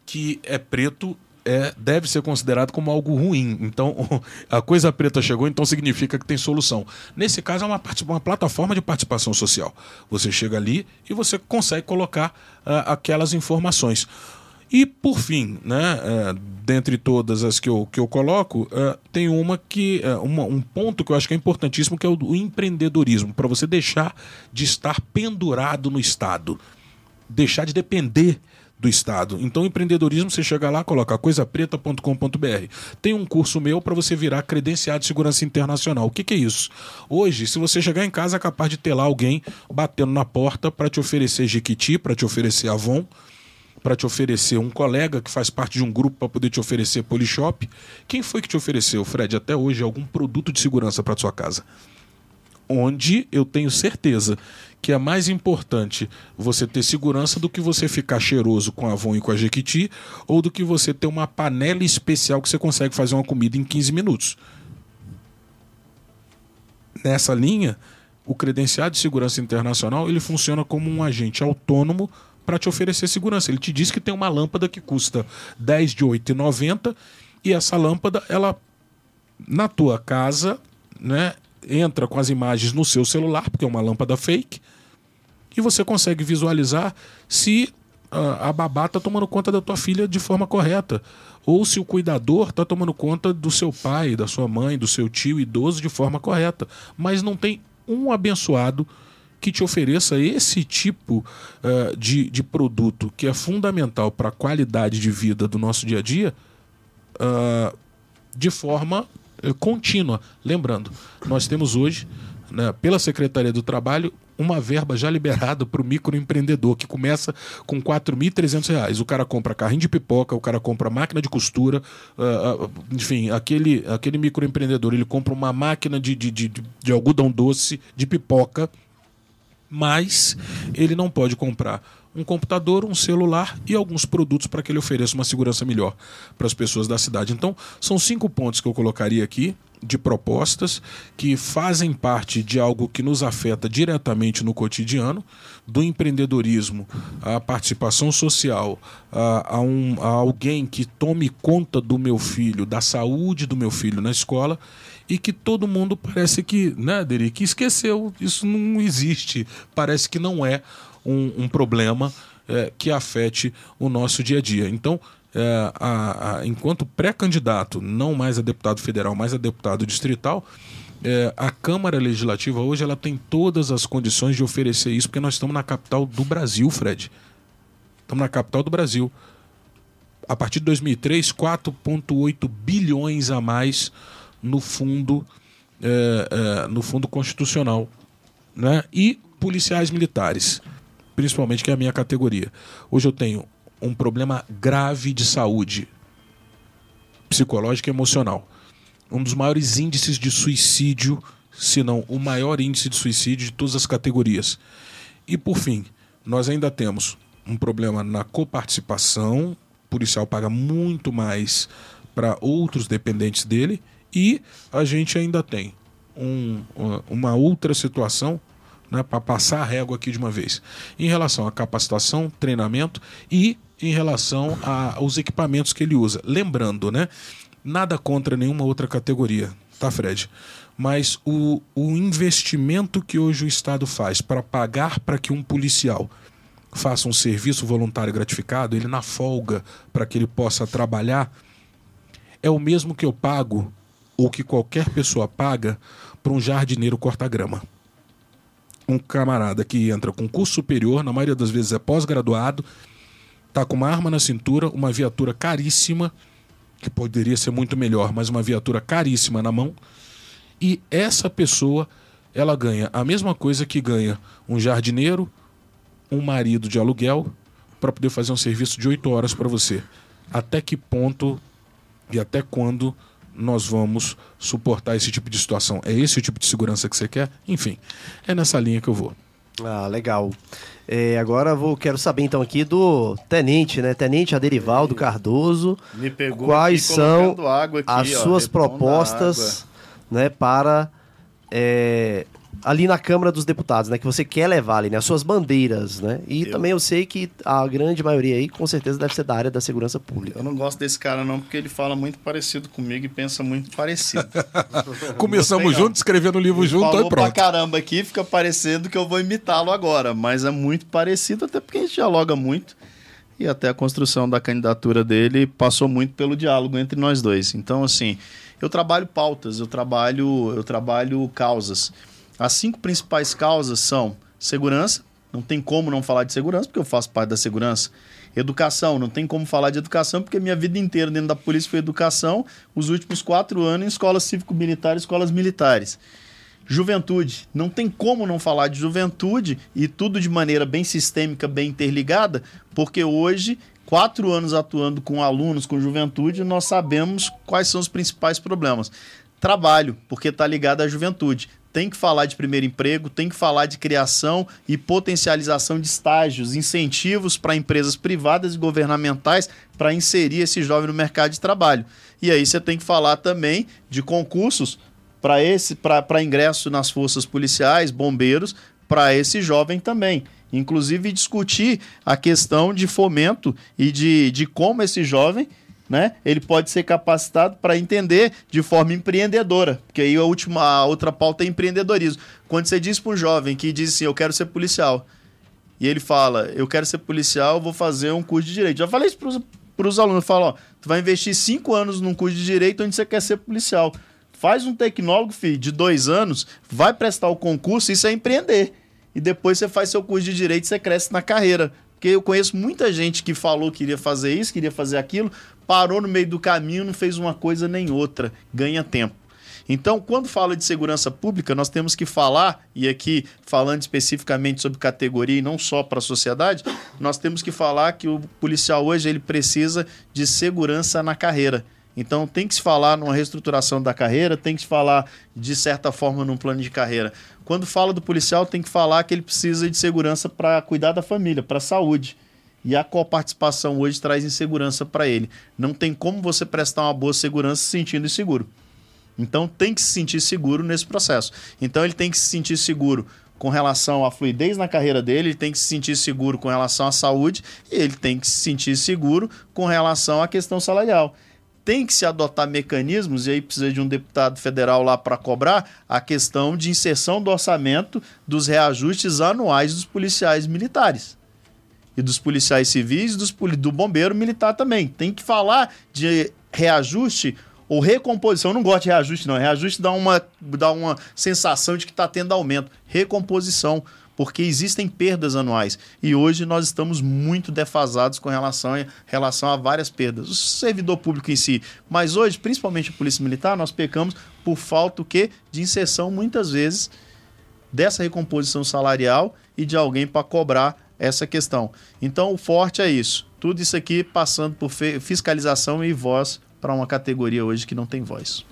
que é preto é, deve ser considerado como algo ruim. Então, a coisa preta chegou, então significa que tem solução. Nesse caso, é uma, uma plataforma de participação social. Você chega ali e você consegue colocar uh, aquelas informações. E, por fim, né, uh, dentre todas as que eu, que eu coloco, uh, tem uma que uh, uma, um ponto que eu acho que é importantíssimo, que é o, o empreendedorismo, para você deixar de estar pendurado no Estado, deixar de depender do Estado. Então, empreendedorismo, você chega lá, coloca coisapreta.com.br. Tem um curso meu para você virar credenciado de segurança internacional. O que, que, é isso? Hoje, se você chegar em casa, é capaz de ter lá alguém batendo na porta para te oferecer Jequiti, para te oferecer Avon, para te oferecer um colega que faz parte de um grupo para poder te oferecer Polishop. Quem foi que te ofereceu, Fred, até hoje, algum produto de segurança para sua casa? Onde eu tenho certeza que é mais importante você ter segurança do que você ficar cheiroso com Avon e com a Jequiti, ou do que você ter uma panela especial que você consegue fazer uma comida em 15 minutos. Nessa linha, o credenciado de segurança internacional ele funciona como um agente autônomo para te oferecer segurança. Ele te diz que tem uma lâmpada que custa 10 de 8,90 e essa lâmpada, ela na tua casa, né, entra com as imagens no seu celular, porque é uma lâmpada fake, e você consegue visualizar se uh, a babá está tomando conta da tua filha de forma correta. Ou se o cuidador está tomando conta do seu pai, da sua mãe, do seu tio idoso de forma correta. Mas não tem um abençoado que te ofereça esse tipo uh, de, de produto que é fundamental para a qualidade de vida do nosso dia a dia uh, de forma contínua. Lembrando, nós temos hoje, né, pela Secretaria do Trabalho, uma verba já liberada para o microempreendedor, que começa com R$ 4.300. O cara compra carrinho de pipoca, o cara compra máquina de costura, uh, uh, enfim, aquele, aquele microempreendedor ele compra uma máquina de, de, de, de algodão doce, de pipoca, mas ele não pode comprar um computador, um celular e alguns produtos para que ele ofereça uma segurança melhor para as pessoas da cidade. Então, são cinco pontos que eu colocaria aqui de propostas que fazem parte de algo que nos afeta diretamente no cotidiano, do empreendedorismo à participação social, a, a, um, a alguém que tome conta do meu filho, da saúde do meu filho na escola e que todo mundo parece que, né, Deri, que esqueceu, isso não existe, parece que não é um, um problema é, que afete o nosso dia a dia. Então, é, a, a, enquanto pré-candidato, não mais a deputado federal, mas a deputado distrital, é, a Câmara Legislativa hoje ela tem todas as condições de oferecer isso, porque nós estamos na capital do Brasil, Fred. Estamos na capital do Brasil. A partir de 2003, 4,8 bilhões a mais no fundo, é, é, no fundo constitucional. Né? E policiais militares principalmente que é a minha categoria. Hoje eu tenho um problema grave de saúde psicológica e emocional. Um dos maiores índices de suicídio, se não o maior índice de suicídio de todas as categorias. E por fim, nós ainda temos um problema na coparticipação, o policial paga muito mais para outros dependentes dele, e a gente ainda tem um, uma outra situação né, para passar a régua aqui de uma vez. Em relação à capacitação, treinamento e em relação aos equipamentos que ele usa. Lembrando, né, nada contra nenhuma outra categoria, tá, Fred? Mas o, o investimento que hoje o Estado faz para pagar para que um policial faça um serviço voluntário gratificado, ele na folga para que ele possa trabalhar, é o mesmo que eu pago ou que qualquer pessoa paga para um jardineiro corta-grama um camarada que entra com curso superior, na maioria das vezes é pós-graduado, tá com uma arma na cintura, uma viatura caríssima, que poderia ser muito melhor, mas uma viatura caríssima na mão, e essa pessoa ela ganha a mesma coisa que ganha um jardineiro, um marido de aluguel, para poder fazer um serviço de oito horas para você. Até que ponto e até quando nós vamos suportar esse tipo de situação? É esse o tipo de segurança que você quer? Enfim, é nessa linha que eu vou. Ah, legal. É, agora vou quero saber então aqui do tenente, né? Tenente Aderivaldo Cardoso. Me pegou quais são aqui, as ó, suas propostas, né, para é, ali na Câmara dos Deputados, né? Que você quer levar ali, né? As suas bandeiras, né? E eu... também eu sei que a grande maioria aí, com certeza, deve ser da área da segurança pública. Eu não gosto desse cara, não, porque ele fala muito parecido comigo e pensa muito parecido. Começamos juntos, escrevendo o livro ele junto, falou aí pronto. pra caramba aqui, fica parecendo que eu vou imitá-lo agora, mas é muito parecido, até porque a gente dialoga muito. E até a construção da candidatura dele passou muito pelo diálogo entre nós dois. Então, assim, eu trabalho pautas, eu trabalho, eu trabalho causas. As cinco principais causas são segurança, não tem como não falar de segurança, porque eu faço parte da segurança. Educação, não tem como falar de educação, porque minha vida inteira dentro da polícia foi educação, os últimos quatro anos em escolas cívico-militares, escolas militares. Juventude, não tem como não falar de juventude e tudo de maneira bem sistêmica, bem interligada, porque hoje, quatro anos atuando com alunos, com juventude, nós sabemos quais são os principais problemas trabalho, porque está ligado à juventude tem que falar de primeiro emprego, tem que falar de criação e potencialização de estágios, incentivos para empresas privadas e governamentais para inserir esse jovem no mercado de trabalho. E aí você tem que falar também de concursos para esse para ingresso nas forças policiais, bombeiros, para esse jovem também. Inclusive discutir a questão de fomento e de, de como esse jovem né? Ele pode ser capacitado para entender de forma empreendedora, porque aí a última, a outra pauta é empreendedorismo. Quando você diz para um jovem que diz assim, eu quero ser policial, e ele fala, eu quero ser policial, vou fazer um curso de direito. Já falei isso para os alunos, eu falo, ó, tu vai investir cinco anos num curso de direito onde você quer ser policial. Faz um tecnólogo, filho, de dois anos, vai prestar o concurso, isso é empreender. E depois você faz seu curso de direito, você cresce na carreira. Porque eu conheço muita gente que falou que iria fazer isso, queria fazer aquilo, parou no meio do caminho, não fez uma coisa nem outra. Ganha tempo. Então, quando fala de segurança pública, nós temos que falar, e aqui falando especificamente sobre categoria e não só para a sociedade, nós temos que falar que o policial hoje ele precisa de segurança na carreira. Então tem que se falar numa reestruturação da carreira, tem que se falar de certa forma num plano de carreira. Quando fala do policial, tem que falar que ele precisa de segurança para cuidar da família, para a saúde. E a coparticipação hoje traz insegurança para ele. Não tem como você prestar uma boa segurança se sentindo inseguro. Então tem que se sentir seguro nesse processo. Então ele tem que se sentir seguro com relação à fluidez na carreira dele, ele tem que se sentir seguro com relação à saúde e ele tem que se sentir seguro com relação à questão salarial. Tem que se adotar mecanismos, e aí precisa de um deputado federal lá para cobrar, a questão de inserção do orçamento dos reajustes anuais dos policiais militares e dos policiais civis, dos, do bombeiro militar também. Tem que falar de reajuste ou recomposição. Eu não gosto de reajuste, não. Reajuste dá uma, dá uma sensação de que está tendo aumento. Recomposição, porque existem perdas anuais. E hoje nós estamos muito defasados com relação a, relação a várias perdas. O servidor público em si. Mas hoje, principalmente a Polícia Militar, nós pecamos por falta o quê? de inserção, muitas vezes, dessa recomposição salarial e de alguém para cobrar essa questão. Então, o forte é isso. Tudo isso aqui passando por fiscalização e voz para uma categoria hoje que não tem voz.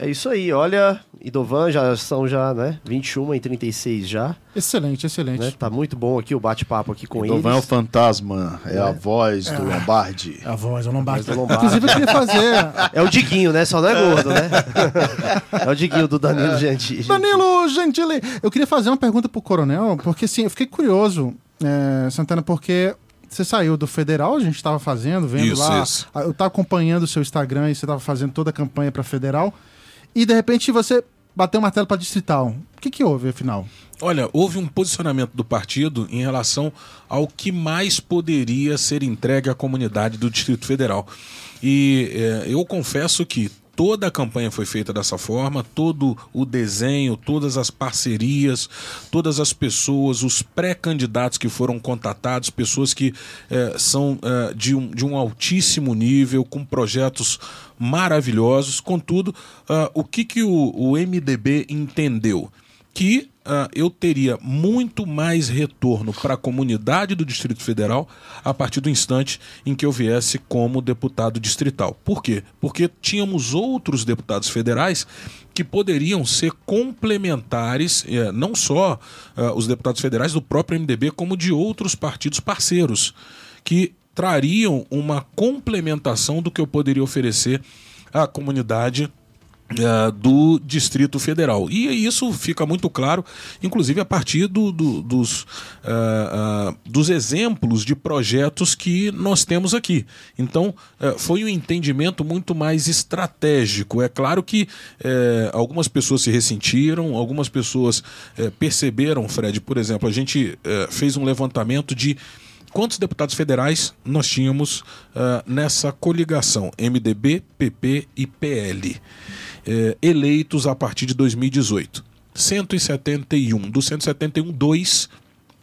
É isso aí, olha, Idovan já são já, né, 21 e 36 já. Excelente, excelente. Né? Tá muito bom aqui o bate-papo aqui com Idovan eles. é o fantasma, é, é. a voz é. do Lombardi. É a voz do Lombardi. do Lombardi. Inclusive eu queria fazer... É o Diguinho, né, só não é gordo, né? é o Diguinho do Danilo Gentili. Danilo Gentili! Eu queria fazer uma pergunta pro Coronel, porque assim, eu fiquei curioso, é, Santana, porque você saiu do federal, a gente estava fazendo, vendo isso, lá. Isso. Eu estava acompanhando o seu Instagram e você estava fazendo toda a campanha para federal. E de repente você bateu o martelo para distrital. O que, que houve, afinal? Olha, houve um posicionamento do partido em relação ao que mais poderia ser entregue à comunidade do Distrito Federal. E é, eu confesso que toda a campanha foi feita dessa forma, todo o desenho, todas as parcerias, todas as pessoas, os pré-candidatos que foram contatados, pessoas que eh, são eh, de, um, de um altíssimo nível, com projetos maravilhosos. Contudo, uh, o que, que o, o MDB entendeu? Que uh, eu teria muito mais retorno para a comunidade do Distrito Federal a partir do instante em que eu viesse como deputado distrital. Por quê? Porque tínhamos outros deputados federais que poderiam ser complementares, eh, não só uh, os deputados federais do próprio MDB, como de outros partidos parceiros, que trariam uma complementação do que eu poderia oferecer à comunidade Uh, do Distrito Federal. E isso fica muito claro, inclusive a partir do, do, dos, uh, uh, dos exemplos de projetos que nós temos aqui. Então, foi um entendimento muito mais estratégico. É claro que algumas pessoas se ressentiram, algumas pessoas perceberam, Fred, por exemplo, a gente fez um levantamento de quantos deputados federais nós tínhamos nessa coligação MDB, PP e PL eh, eleitos a partir de 2018. 171. Dos 171, dois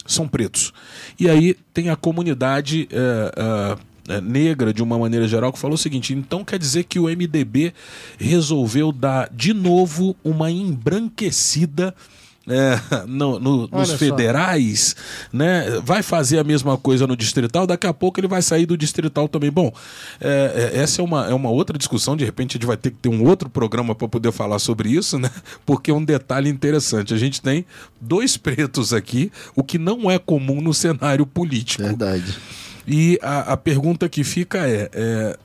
são pretos. E aí tem a comunidade eh, eh, negra, de uma maneira geral, que falou o seguinte: então quer dizer que o MDB resolveu dar de novo uma embranquecida é, no, no, nos federais, né? Vai fazer a mesma coisa no distrital, daqui a pouco ele vai sair do distrital também. Bom, é, é, essa é uma, é uma outra discussão, de repente a gente vai ter que ter um outro programa para poder falar sobre isso, né? Porque é um detalhe interessante. A gente tem dois pretos aqui, o que não é comum no cenário político. Verdade. E a, a pergunta que fica é, é,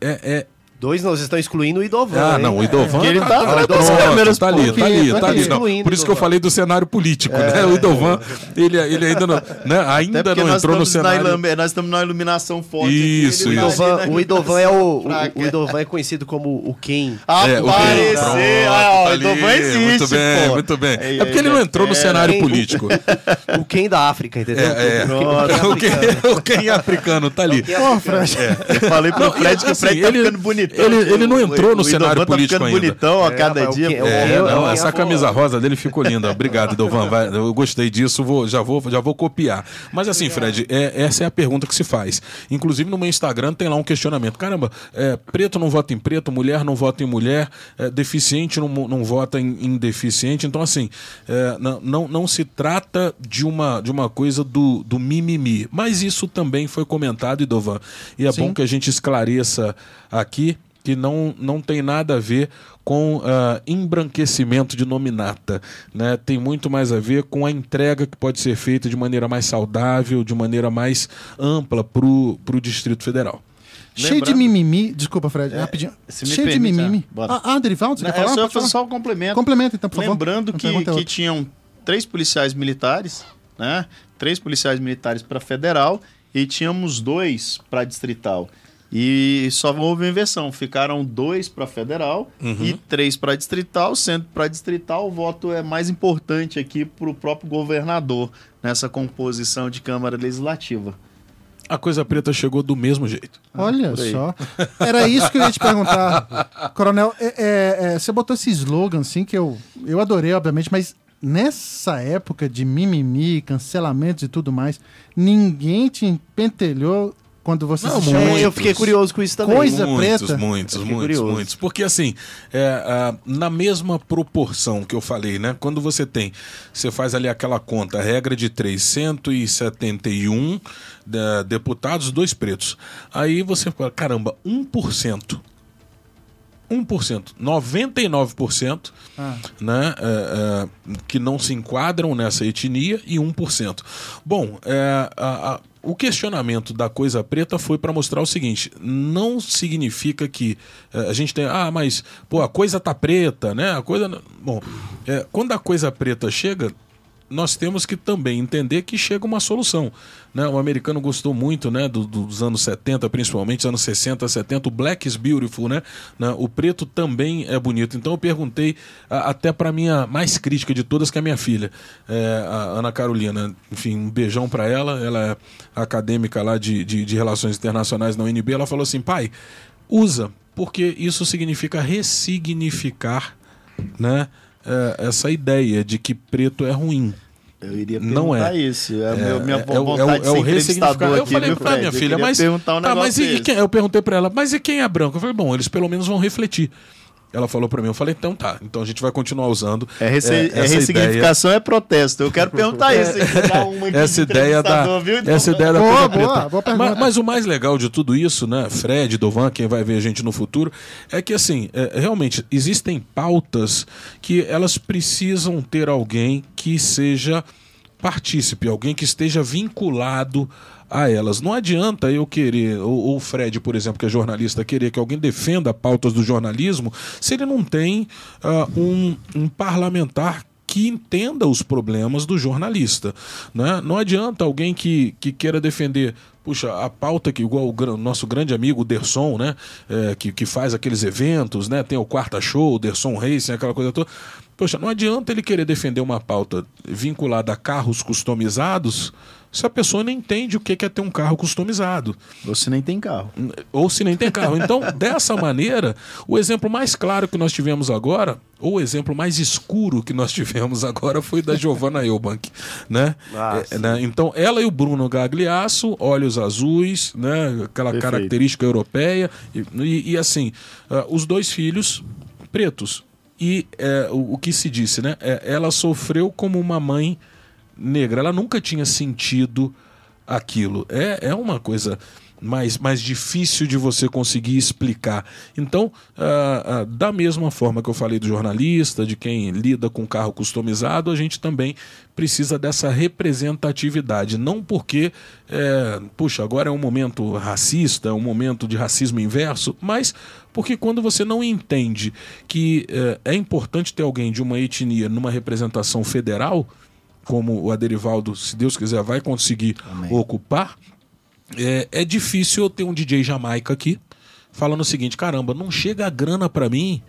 é, é Dois nós estão excluindo o Idovan. Ah, não, o Idovan. É, ele tá, tá, tá, tá, pronto, tá ali, tá ali, tá ali. Não, por isso que eu falei do cenário político, é, né? O Idovan, é. ele, ele ainda não, né? ainda não entrou no cenário. Na, nós estamos na iluminação forte. Isso, aqui, isso. O Idovan, o Idovan é o, o, Idovan é conhecido como o Ken. Aparecer, ah, o Idovan existe, Muito bem, pô. muito bem. É porque ele não entrou no cenário político. O Ken da África, entendeu? É, O Ken africano tá ali. Falei pro Fred que o Fred tá ficando bonito ele, ele não entrou no O cenário Idovan político tá ainda. ficando bonitão a É, cada o dia. É, eu- não, eu- essa eu- camisa rosa dele ficou linda. Obrigado, Dovan. Vai, eu gostei disso, vou, já, vou, já vou copiar. Mas assim, Fred, é, essa é a pergunta que se faz. Inclusive no meu Instagram tem lá um questionamento. Caramba, é, preto não vota em preto, mulher não vota em mulher, é, deficiente não, não vota em, em deficiente. Então, assim, é, não, não, não se trata de uma, de uma coisa do, do mimimi. Mas isso também foi comentado, Idovan. E é Sim. bom que a gente esclareça aqui que não, não tem nada a ver com ah, embranquecimento de nominata. Né? Tem muito mais a ver com a entrega que pode ser feita de maneira mais saudável, de maneira mais ampla para o Distrito Federal. Cheio de Lembrando- mimimi. Desculpa, Fred, É, rapidinho. Cheio de permite, mimimi. ah, bora. Ah, ah, Derivaldo, você Não, quer falar? é só, falar. só um complemento. Complementa, então, por favor. Lembrando que, é que tinham três policiais militares, né? Três policiais militares para federal e tínhamos dois para distrital. E só houve uma inversão. Ficaram dois para federal e três para distrital, sendo para distrital o voto é mais importante aqui para o próprio governador nessa composição de Câmara Legislativa. A coisa preta chegou do mesmo jeito. Olha por aí. só. Era isso que eu ia te perguntar. Coronel, é- é- é, você botou esse slogan assim que eu, eu adorei, obviamente, mas nessa época de mimimi, cancelamentos e tudo mais, ninguém te pentelhou quando você Não, se É, chamou muitos. eu fiquei curioso com isso também. Coisa muitos, preta. muitos, muitos, curioso. muitos. Porque assim, é, ah, na mesma proporção que eu falei, né? Quando você tem, você faz ali aquela conta, a regra de 371 da- deputados, dois pretos. Aí você fala, caramba, 1%. 1%, 99% Ah. né, é, é, que não se enquadram nessa etnia e 1%. Bom, é, a- a- o questionamento da coisa preta foi para mostrar o seguinte: não significa que é, a gente tem, ah, mas pô, a coisa tá preta, né? A coisa. Bom, é, quando a coisa preta chega, nós temos que também entender que chega uma solução. Né? O americano gostou muito né, do- dos anos 70, principalmente, anos 60, 70, o Black is Beautiful, né? Né? O preto também é bonito. Então eu perguntei a- até para minha mais crítica de todas, que é a minha filha, é, a Ana Carolina. Enfim, um beijão para ela. Ela é acadêmica lá de, de, de Relações Internacionais na UNB. Ela falou assim, pai, usa, porque isso significa ressignificar né, é, essa ideia de que preto é ruim. Eu iria Não perguntar é. isso. É, a meu- minha é, é vontade é é o entrevistador Eu falei Fred? minha filha, mas. um tá, mas e quem? Eu perguntei pra ela, mas e quem é branco? Eu falei, bom, eles pelo menos vão refletir. Ela falou pra mim, eu falei, então tá, então a gente vai continuar usando. É, resse- é, é ressignificação é protesto. Eu quero perguntar isso. Uma aqui essa de ideia da viu? Então, essa ideia da Boa, boa, preta. boa pergunta. mas, mas o mais legal de tudo isso, né, Fred, Dovan, quem vai ver a gente no futuro, é que assim, é, realmente existem pautas que elas precisam ter alguém que seja partícipe, alguém que esteja vinculado a elas. Não adianta eu querer, ou, o Fred, por exemplo, que é jornalista, querer que alguém defenda pautas do jornalismo se ele não tem ah, um, um parlamentar que entenda os problemas do jornalista. Né? Não adianta alguém que, que queira defender. Puxa, a pauta que, igual o nosso grande amigo Derson, né? É, que, que faz aqueles eventos, né? Tem o quarta show, o Derson Racing, aquela coisa toda. Poxa, não adianta ele querer defender uma pauta vinculada a carros customizados se a pessoa não entende o que é ter um carro customizado Você nem tem carro. ou se nem tem carro. Então, dessa maneira, o exemplo mais claro que nós tivemos agora, ou o exemplo mais escuro que nós tivemos agora, foi da Giovanna Eubank, né? Ah, É, né? Então, ela e o Bruno Gagliasso, olhos azuis, né? Aquela Perfeito. característica europeia e, e- e, assim, ah, os dois filhos pretos. E é, o, o que se disse, né? É, ela sofreu como uma mãe negra. Ela nunca tinha sentido aquilo. É, é uma coisa mais, mais difícil de você conseguir explicar. Então, ah, ah, da mesma forma que eu falei do jornalista, de quem lida com carro customizado, a gente também precisa dessa representatividade. Não porque, é, puxa, agora é um momento racista, é um momento de racismo inverso, mas porque quando você não entende que é, é importante ter alguém de uma etnia numa representação federal, como o Aderivaldo, se Deus quiser, vai conseguir ocupar, é, é difícil eu ter um DJ Jamaica aqui falando o seguinte: caramba, não chega a grana pra mim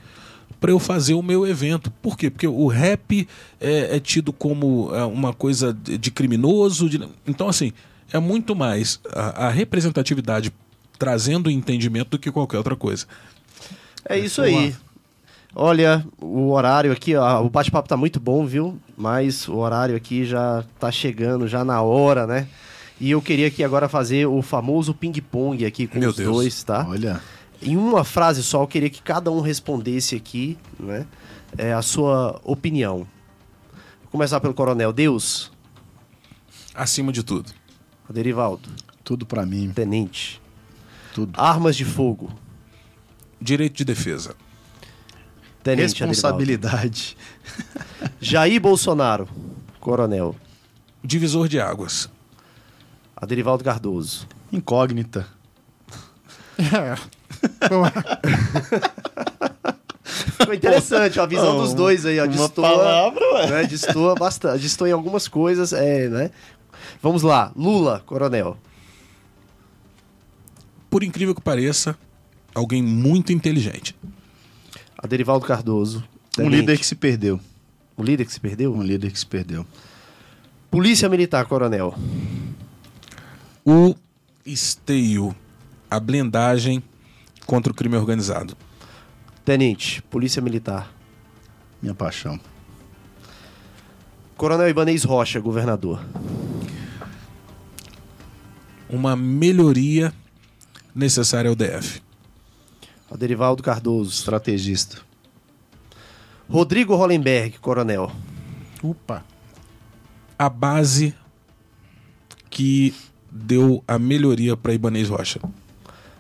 para eu fazer o meu evento. Por quê? Porque o rap é, é tido como é, uma coisa de, de criminoso. de- Então, assim, é muito mais a, a representatividade trazendo entendimento do que qualquer outra coisa. É isso aí. Olha, o horário aqui, ó, o bate-papo tá muito bom, viu? Mas o horário aqui já tá chegando, já na hora, né? E eu queria aqui agora fazer o famoso ping-pong aqui com Meu os Deus. dois, tá? Olha, Em uma frase só, eu queria que cada um respondesse aqui, né? é, a sua opinião. Vou começar pelo Coronel Deus, Acima de tudo. Aderivaldo, tudo pra mim, Tenente. tudo. Armas de fogo, Direito de defesa. Tenente. Responsabilidade. Jair Bolsonaro, Coronel. Divisor de águas. Aderivaldo Cardoso. Incógnita. É. Ficou interessante, ó, a visão Não, dos dois aí, ó. uma Destoa, palavra, ué. né, destoa bastante. Destoa em algumas coisas, é, né? Vamos lá. Lula, coronel. Por incrível que pareça, alguém muito inteligente. Aderivaldo Cardoso. Um Tenente. líder que se perdeu. Um líder que se perdeu? Um líder que se perdeu. Polícia Militar, coronel. O esteio, a blindagem contra o crime organizado. Tenente, Polícia Militar. Minha paixão. Coronel Ibanez Rocha, governador. Uma melhoria necessária ao DF. Aderivaldo Cardoso. Estrategista. Rodrigo Hollenberg, coronel. Opa. A base que deu a melhoria para Ibanez Rocha.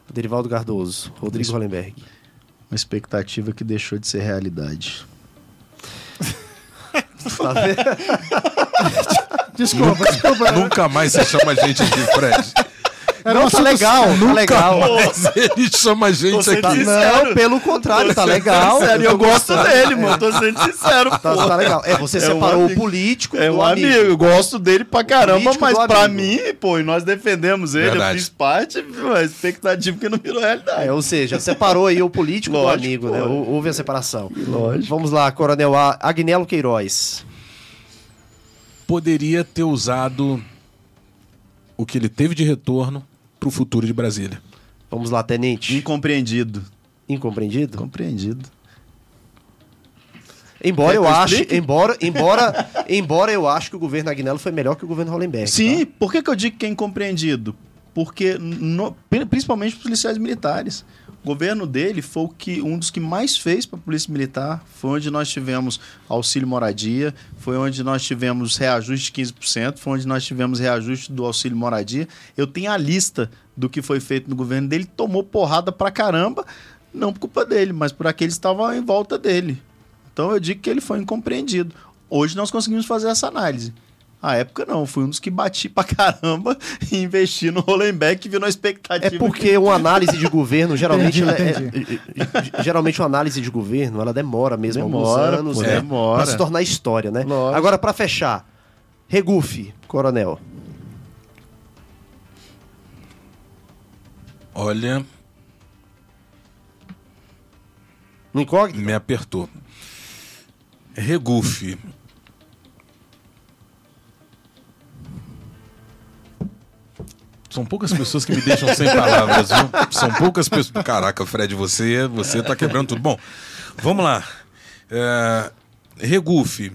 Aderivaldo Cardoso. Rodrigo Isso. Hollenberg. Uma expectativa que deixou de ser realidade. Tá vendo? Desculpa, desculpa. Nunca mais você chama a gente aqui, Fred. Era Não, um tá legal, tá legal. Mas ele chama a gente Tô aqui. Sincero. não, pelo contrário, tá legal. Sério, eu tô gosto gostando. dele, mano. Tô sendo sincero, Tá, tá legal. É, você É um separou o amigo. político É do um amigo. eu gosto dele pra caramba, mas do pra amigo. mim, pô, e nós defendemos ele, Verdade. eu fiz parte, viu, a expectativa que não virou realidade. É, ou seja, separou aí o político do Lógico, amigo, pô. né? Hou- Houve a separação. Lógico. Vamos lá, Coronel Agnello Queiroz. Poderia ter usado o que ele teve de retorno para o futuro de Brasília. Vamos lá, Tenente. Incompreendido. Incompreendido? Compreendido. Embora eu ache, embora, embora, embora eu acho que o governo Agnello foi melhor que o governo Hollenberg. Sim, tá? por que, que eu digo que é incompreendido? Porque, no- pri- principalmente os policiais militares. O governo dele foi o que, um dos que mais fez para a Polícia Militar. Foi onde nós tivemos auxílio moradia, foi onde nós tivemos reajuste de 15%, foi onde nós tivemos reajuste do auxílio moradia. Eu tenho a lista do que foi feito no governo dele. Tomou porrada pra caramba, não por culpa dele, mas por aqueles que estavam em volta dele. Então eu digo que ele foi incompreendido. Hoje nós conseguimos fazer essa análise. A época não, fui um dos que bati pra caramba e investi no Hollenbeck e viu na expectativa. É porque uma análise de governo, geralmente, Entendi, ela é- é- geralmente uma análise de governo, ela demora mesmo Demora, alguns anos, pô, né? demora. Pra se tornar história, né? Lógico. Agora, pra fechar, Regufe, Coronel. Olha, No incógnito? me apertou. Regufe. São poucas pessoas que me deixam sem palavras, viu? São poucas pessoas. Caraca, Fred, você, você tá quebrando tudo. Bom, vamos lá. É, Regufe.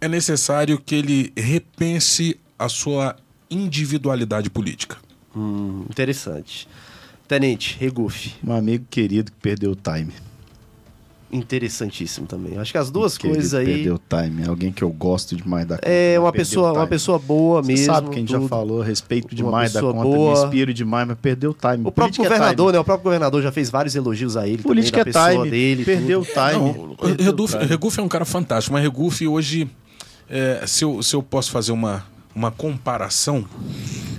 É necessário que ele repense a sua individualidade política. Hum, interessante. Tenente, Regufe. Um amigo querido que perdeu o time. Interessantíssimo também. Acho que as duas Querido coisas aí. Perdeu o time. É alguém que eu gosto demais da conta. É uma pessoa, uma pessoa boa Você mesmo. sabe que a gente já tudo. falou, respeito demais da pessoa conta, boa. me inspiro demais, mas perdeu o time. O próprio Política é governador, time. né? O próprio governador já fez vários elogios a ele. Política é também, da pessoa time. dele. perdeu tudo. o time. Não. Regufe é um cara fantástico, mas Regufe hoje, é, se, eu, se eu posso fazer uma, uma comparação,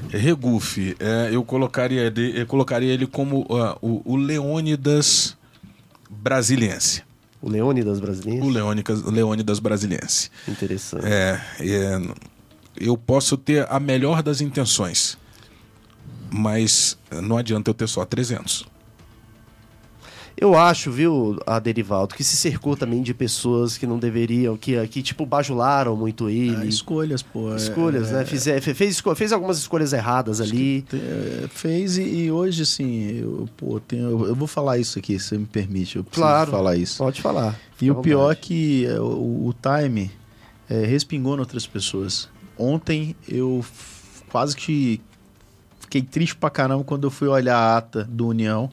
Regufe, é, eu, colocaria, ele- eu colocaria ele como ah, o, o Leônidas brasiliense. O Leônidas brasileiro. O Leônicas, Leônidas brasiliense. Interessante. É, é, eu posso ter a melhor das intenções, mas não adianta eu ter só 300. Eu acho, viu, a Derivaldo, que se cercou também de pessoas que não deveriam, que, que tipo, bajularam muito ele. É, escolhas, pô. é- Escolhas, né? Fiz, é, fez, esco- fez algumas escolhas erradas ali. É, fez e, e hoje, assim, eu, pô, tenho, eu, eu vou falar isso aqui, se você me permite. Eu preciso Claro. falar isso. Pode falar. E o pior é que é, o, o time é, respingou em outras pessoas. Ontem eu quase que fiquei triste pra caramba quando eu fui olhar a ata do União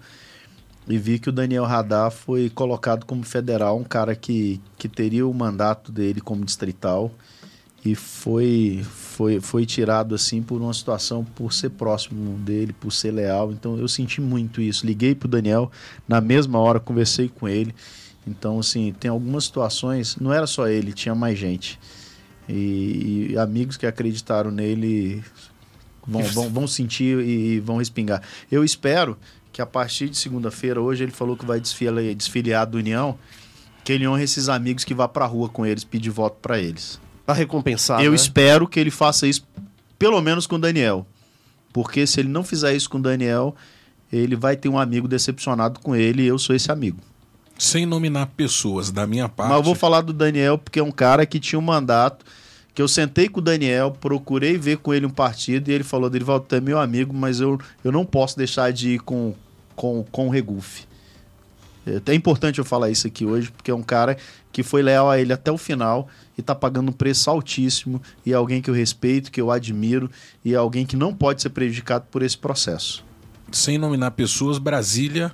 e vi que o Daniel Radar foi colocado como federal, um cara que, que teria o mandato dele como distrital e foi, foi, foi tirado assim por uma situação por ser próximo dele, por ser leal. Então eu senti muito isso. Liguei pro Daniel na mesma hora, conversei com ele. Então, assim, tem algumas situações, não era só ele, tinha mais gente. E, e amigos que acreditaram nele vão, vão, vão sentir e vão respingar. Eu espero que a partir de segunda-feira, hoje ele falou que vai desfile- desfiliar do União, que ele honre esses amigos que vá pra rua com eles, pedir voto pra eles. Pra recompensar, Eu né? espero que ele faça isso, pelo menos com o Daniel. Porque se ele não fizer isso com o Daniel, ele vai ter um amigo decepcionado com ele e eu sou esse amigo. Sem nominar pessoas da minha parte. Mas eu vou falar do Daniel porque é um cara que tinha um mandato, que eu sentei com o Daniel, procurei ver com ele um partido e ele falou, Derivaldo, tu é meu amigo, mas eu, eu não posso deixar de ir com, com, com o Regufe. É importante eu falar isso aqui hoje, porque é um cara que foi leal a ele até o final e tá pagando um preço altíssimo e é alguém que eu respeito, que eu admiro e é alguém que não pode ser prejudicado por esse processo. sem nominar pessoas, Brasília,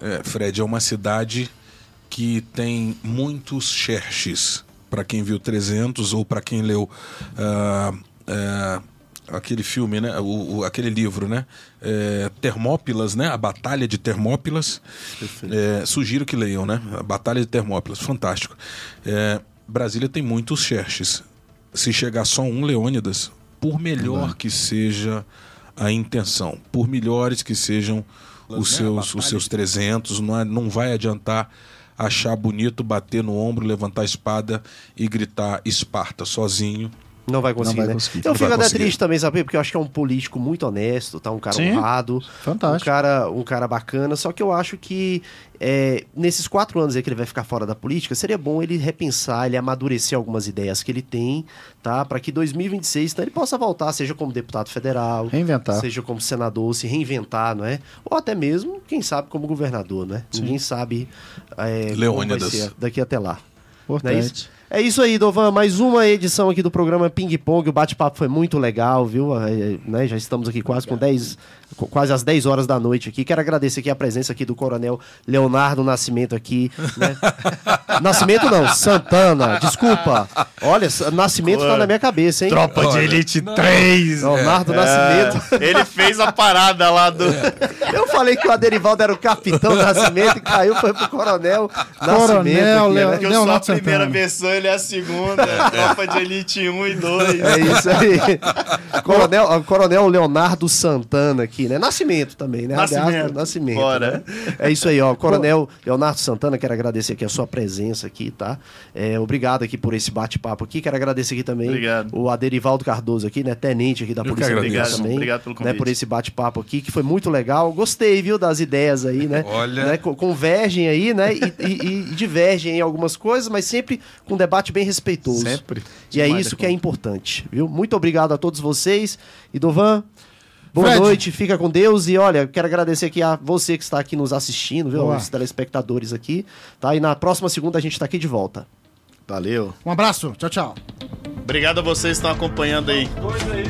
é, Fred, é uma cidade que tem muitos xerxes. Para quem viu 300 ou para quem leu ah, é, aquele filme, né? O, o- aquele livro, né? É, Termópilas, né? A Batalha de Termópilas. É, sugiro que leiam, né? A Batalha de Termópilas, fantástico. É, Brasília tem muitos xerxes. Se chegar só um Leônidas, por melhor que seja a intenção, por melhores que sejam os seus, os seus 300, não, não vai adiantar achar bonito, bater no ombro, levantar a espada e gritar Esparta sozinho. Não vai conseguir, vai né? conseguir. Eu Não fico vai até conseguir. triste também, sabe? Porque eu acho que é um político muito honesto, tá? Um cara Sim. honrado. Fantástico. Um cara, um cara bacana. Só que eu acho que é, nesses quatro anos aí que ele vai ficar fora da política, seria bom ele repensar, ele amadurecer algumas ideias que ele tem, tá? Para que 2026 então, ele possa voltar, seja como deputado federal, Reinventar. seja como senador, se reinventar, não é? Ou até mesmo, quem sabe, como governador, né? Ninguém sabe é, como vai Leônidas. ser daqui até lá. Não é Importante. É isso aí, Dovan. Mais uma edição aqui do programa Ping Pong. O bate-papo foi muito legal, viu? É, né, Já estamos aqui quase com 10, qu- quase às 10 horas da noite aqui. Quero agradecer aqui a presença aqui do Coronel Leonardo Nascimento aqui. né? Nascimento não, Santana. Desculpa. Olha, Nascimento tá na minha cabeça, hein? Tropa de Olha, Elite não. 3. Leonardo Nascimento. Ele fez a parada lá do. Eu falei que o Aderivaldo era o capitão Nascimento e caiu, foi pro Coronel Nascimento. Coronel aqui, né? Leo- Que eu sou a Leonardo primeira Santana. versão, ele é a segunda. Tropa de Elite 1 e 2. É isso aí. Coronel, Coronel Leonardo Santana aqui, né? Nascimento também, né? Nascimento. Aliás, Nascimento. Bora. né? É isso aí, ó. Coronel Leonardo Santana, quero agradecer aqui a sua presença aqui, tá? É, obrigado aqui por esse bate-papo aqui. Quero agradecer aqui também Obrigado. o Aderivaldo Cardoso aqui, né? Tenente aqui da que Polícia Militar também. Obrigado pelo né, convite. por esse bate-papo aqui, que foi muito legal. Gostei, viu, das ideias aí, né? Olha. Né, co- Convergem aí, né? E, e- e divergem em algumas coisas, mas sempre com um debate bem respeitoso. Sempre. E é isso da que é importante, viu? Muito obrigado a todos vocês. E Dovan, boa Fred. noite, fica com Deus. E olha, quero agradecer aqui a você que está aqui nos assistindo, viu? Os telespectadores aqui, tá? E na próxima segunda a gente está aqui de volta. Valeu. Um abraço. Tchau, tchau. Obrigado a vocês que estão acompanhando aí. Dois aí,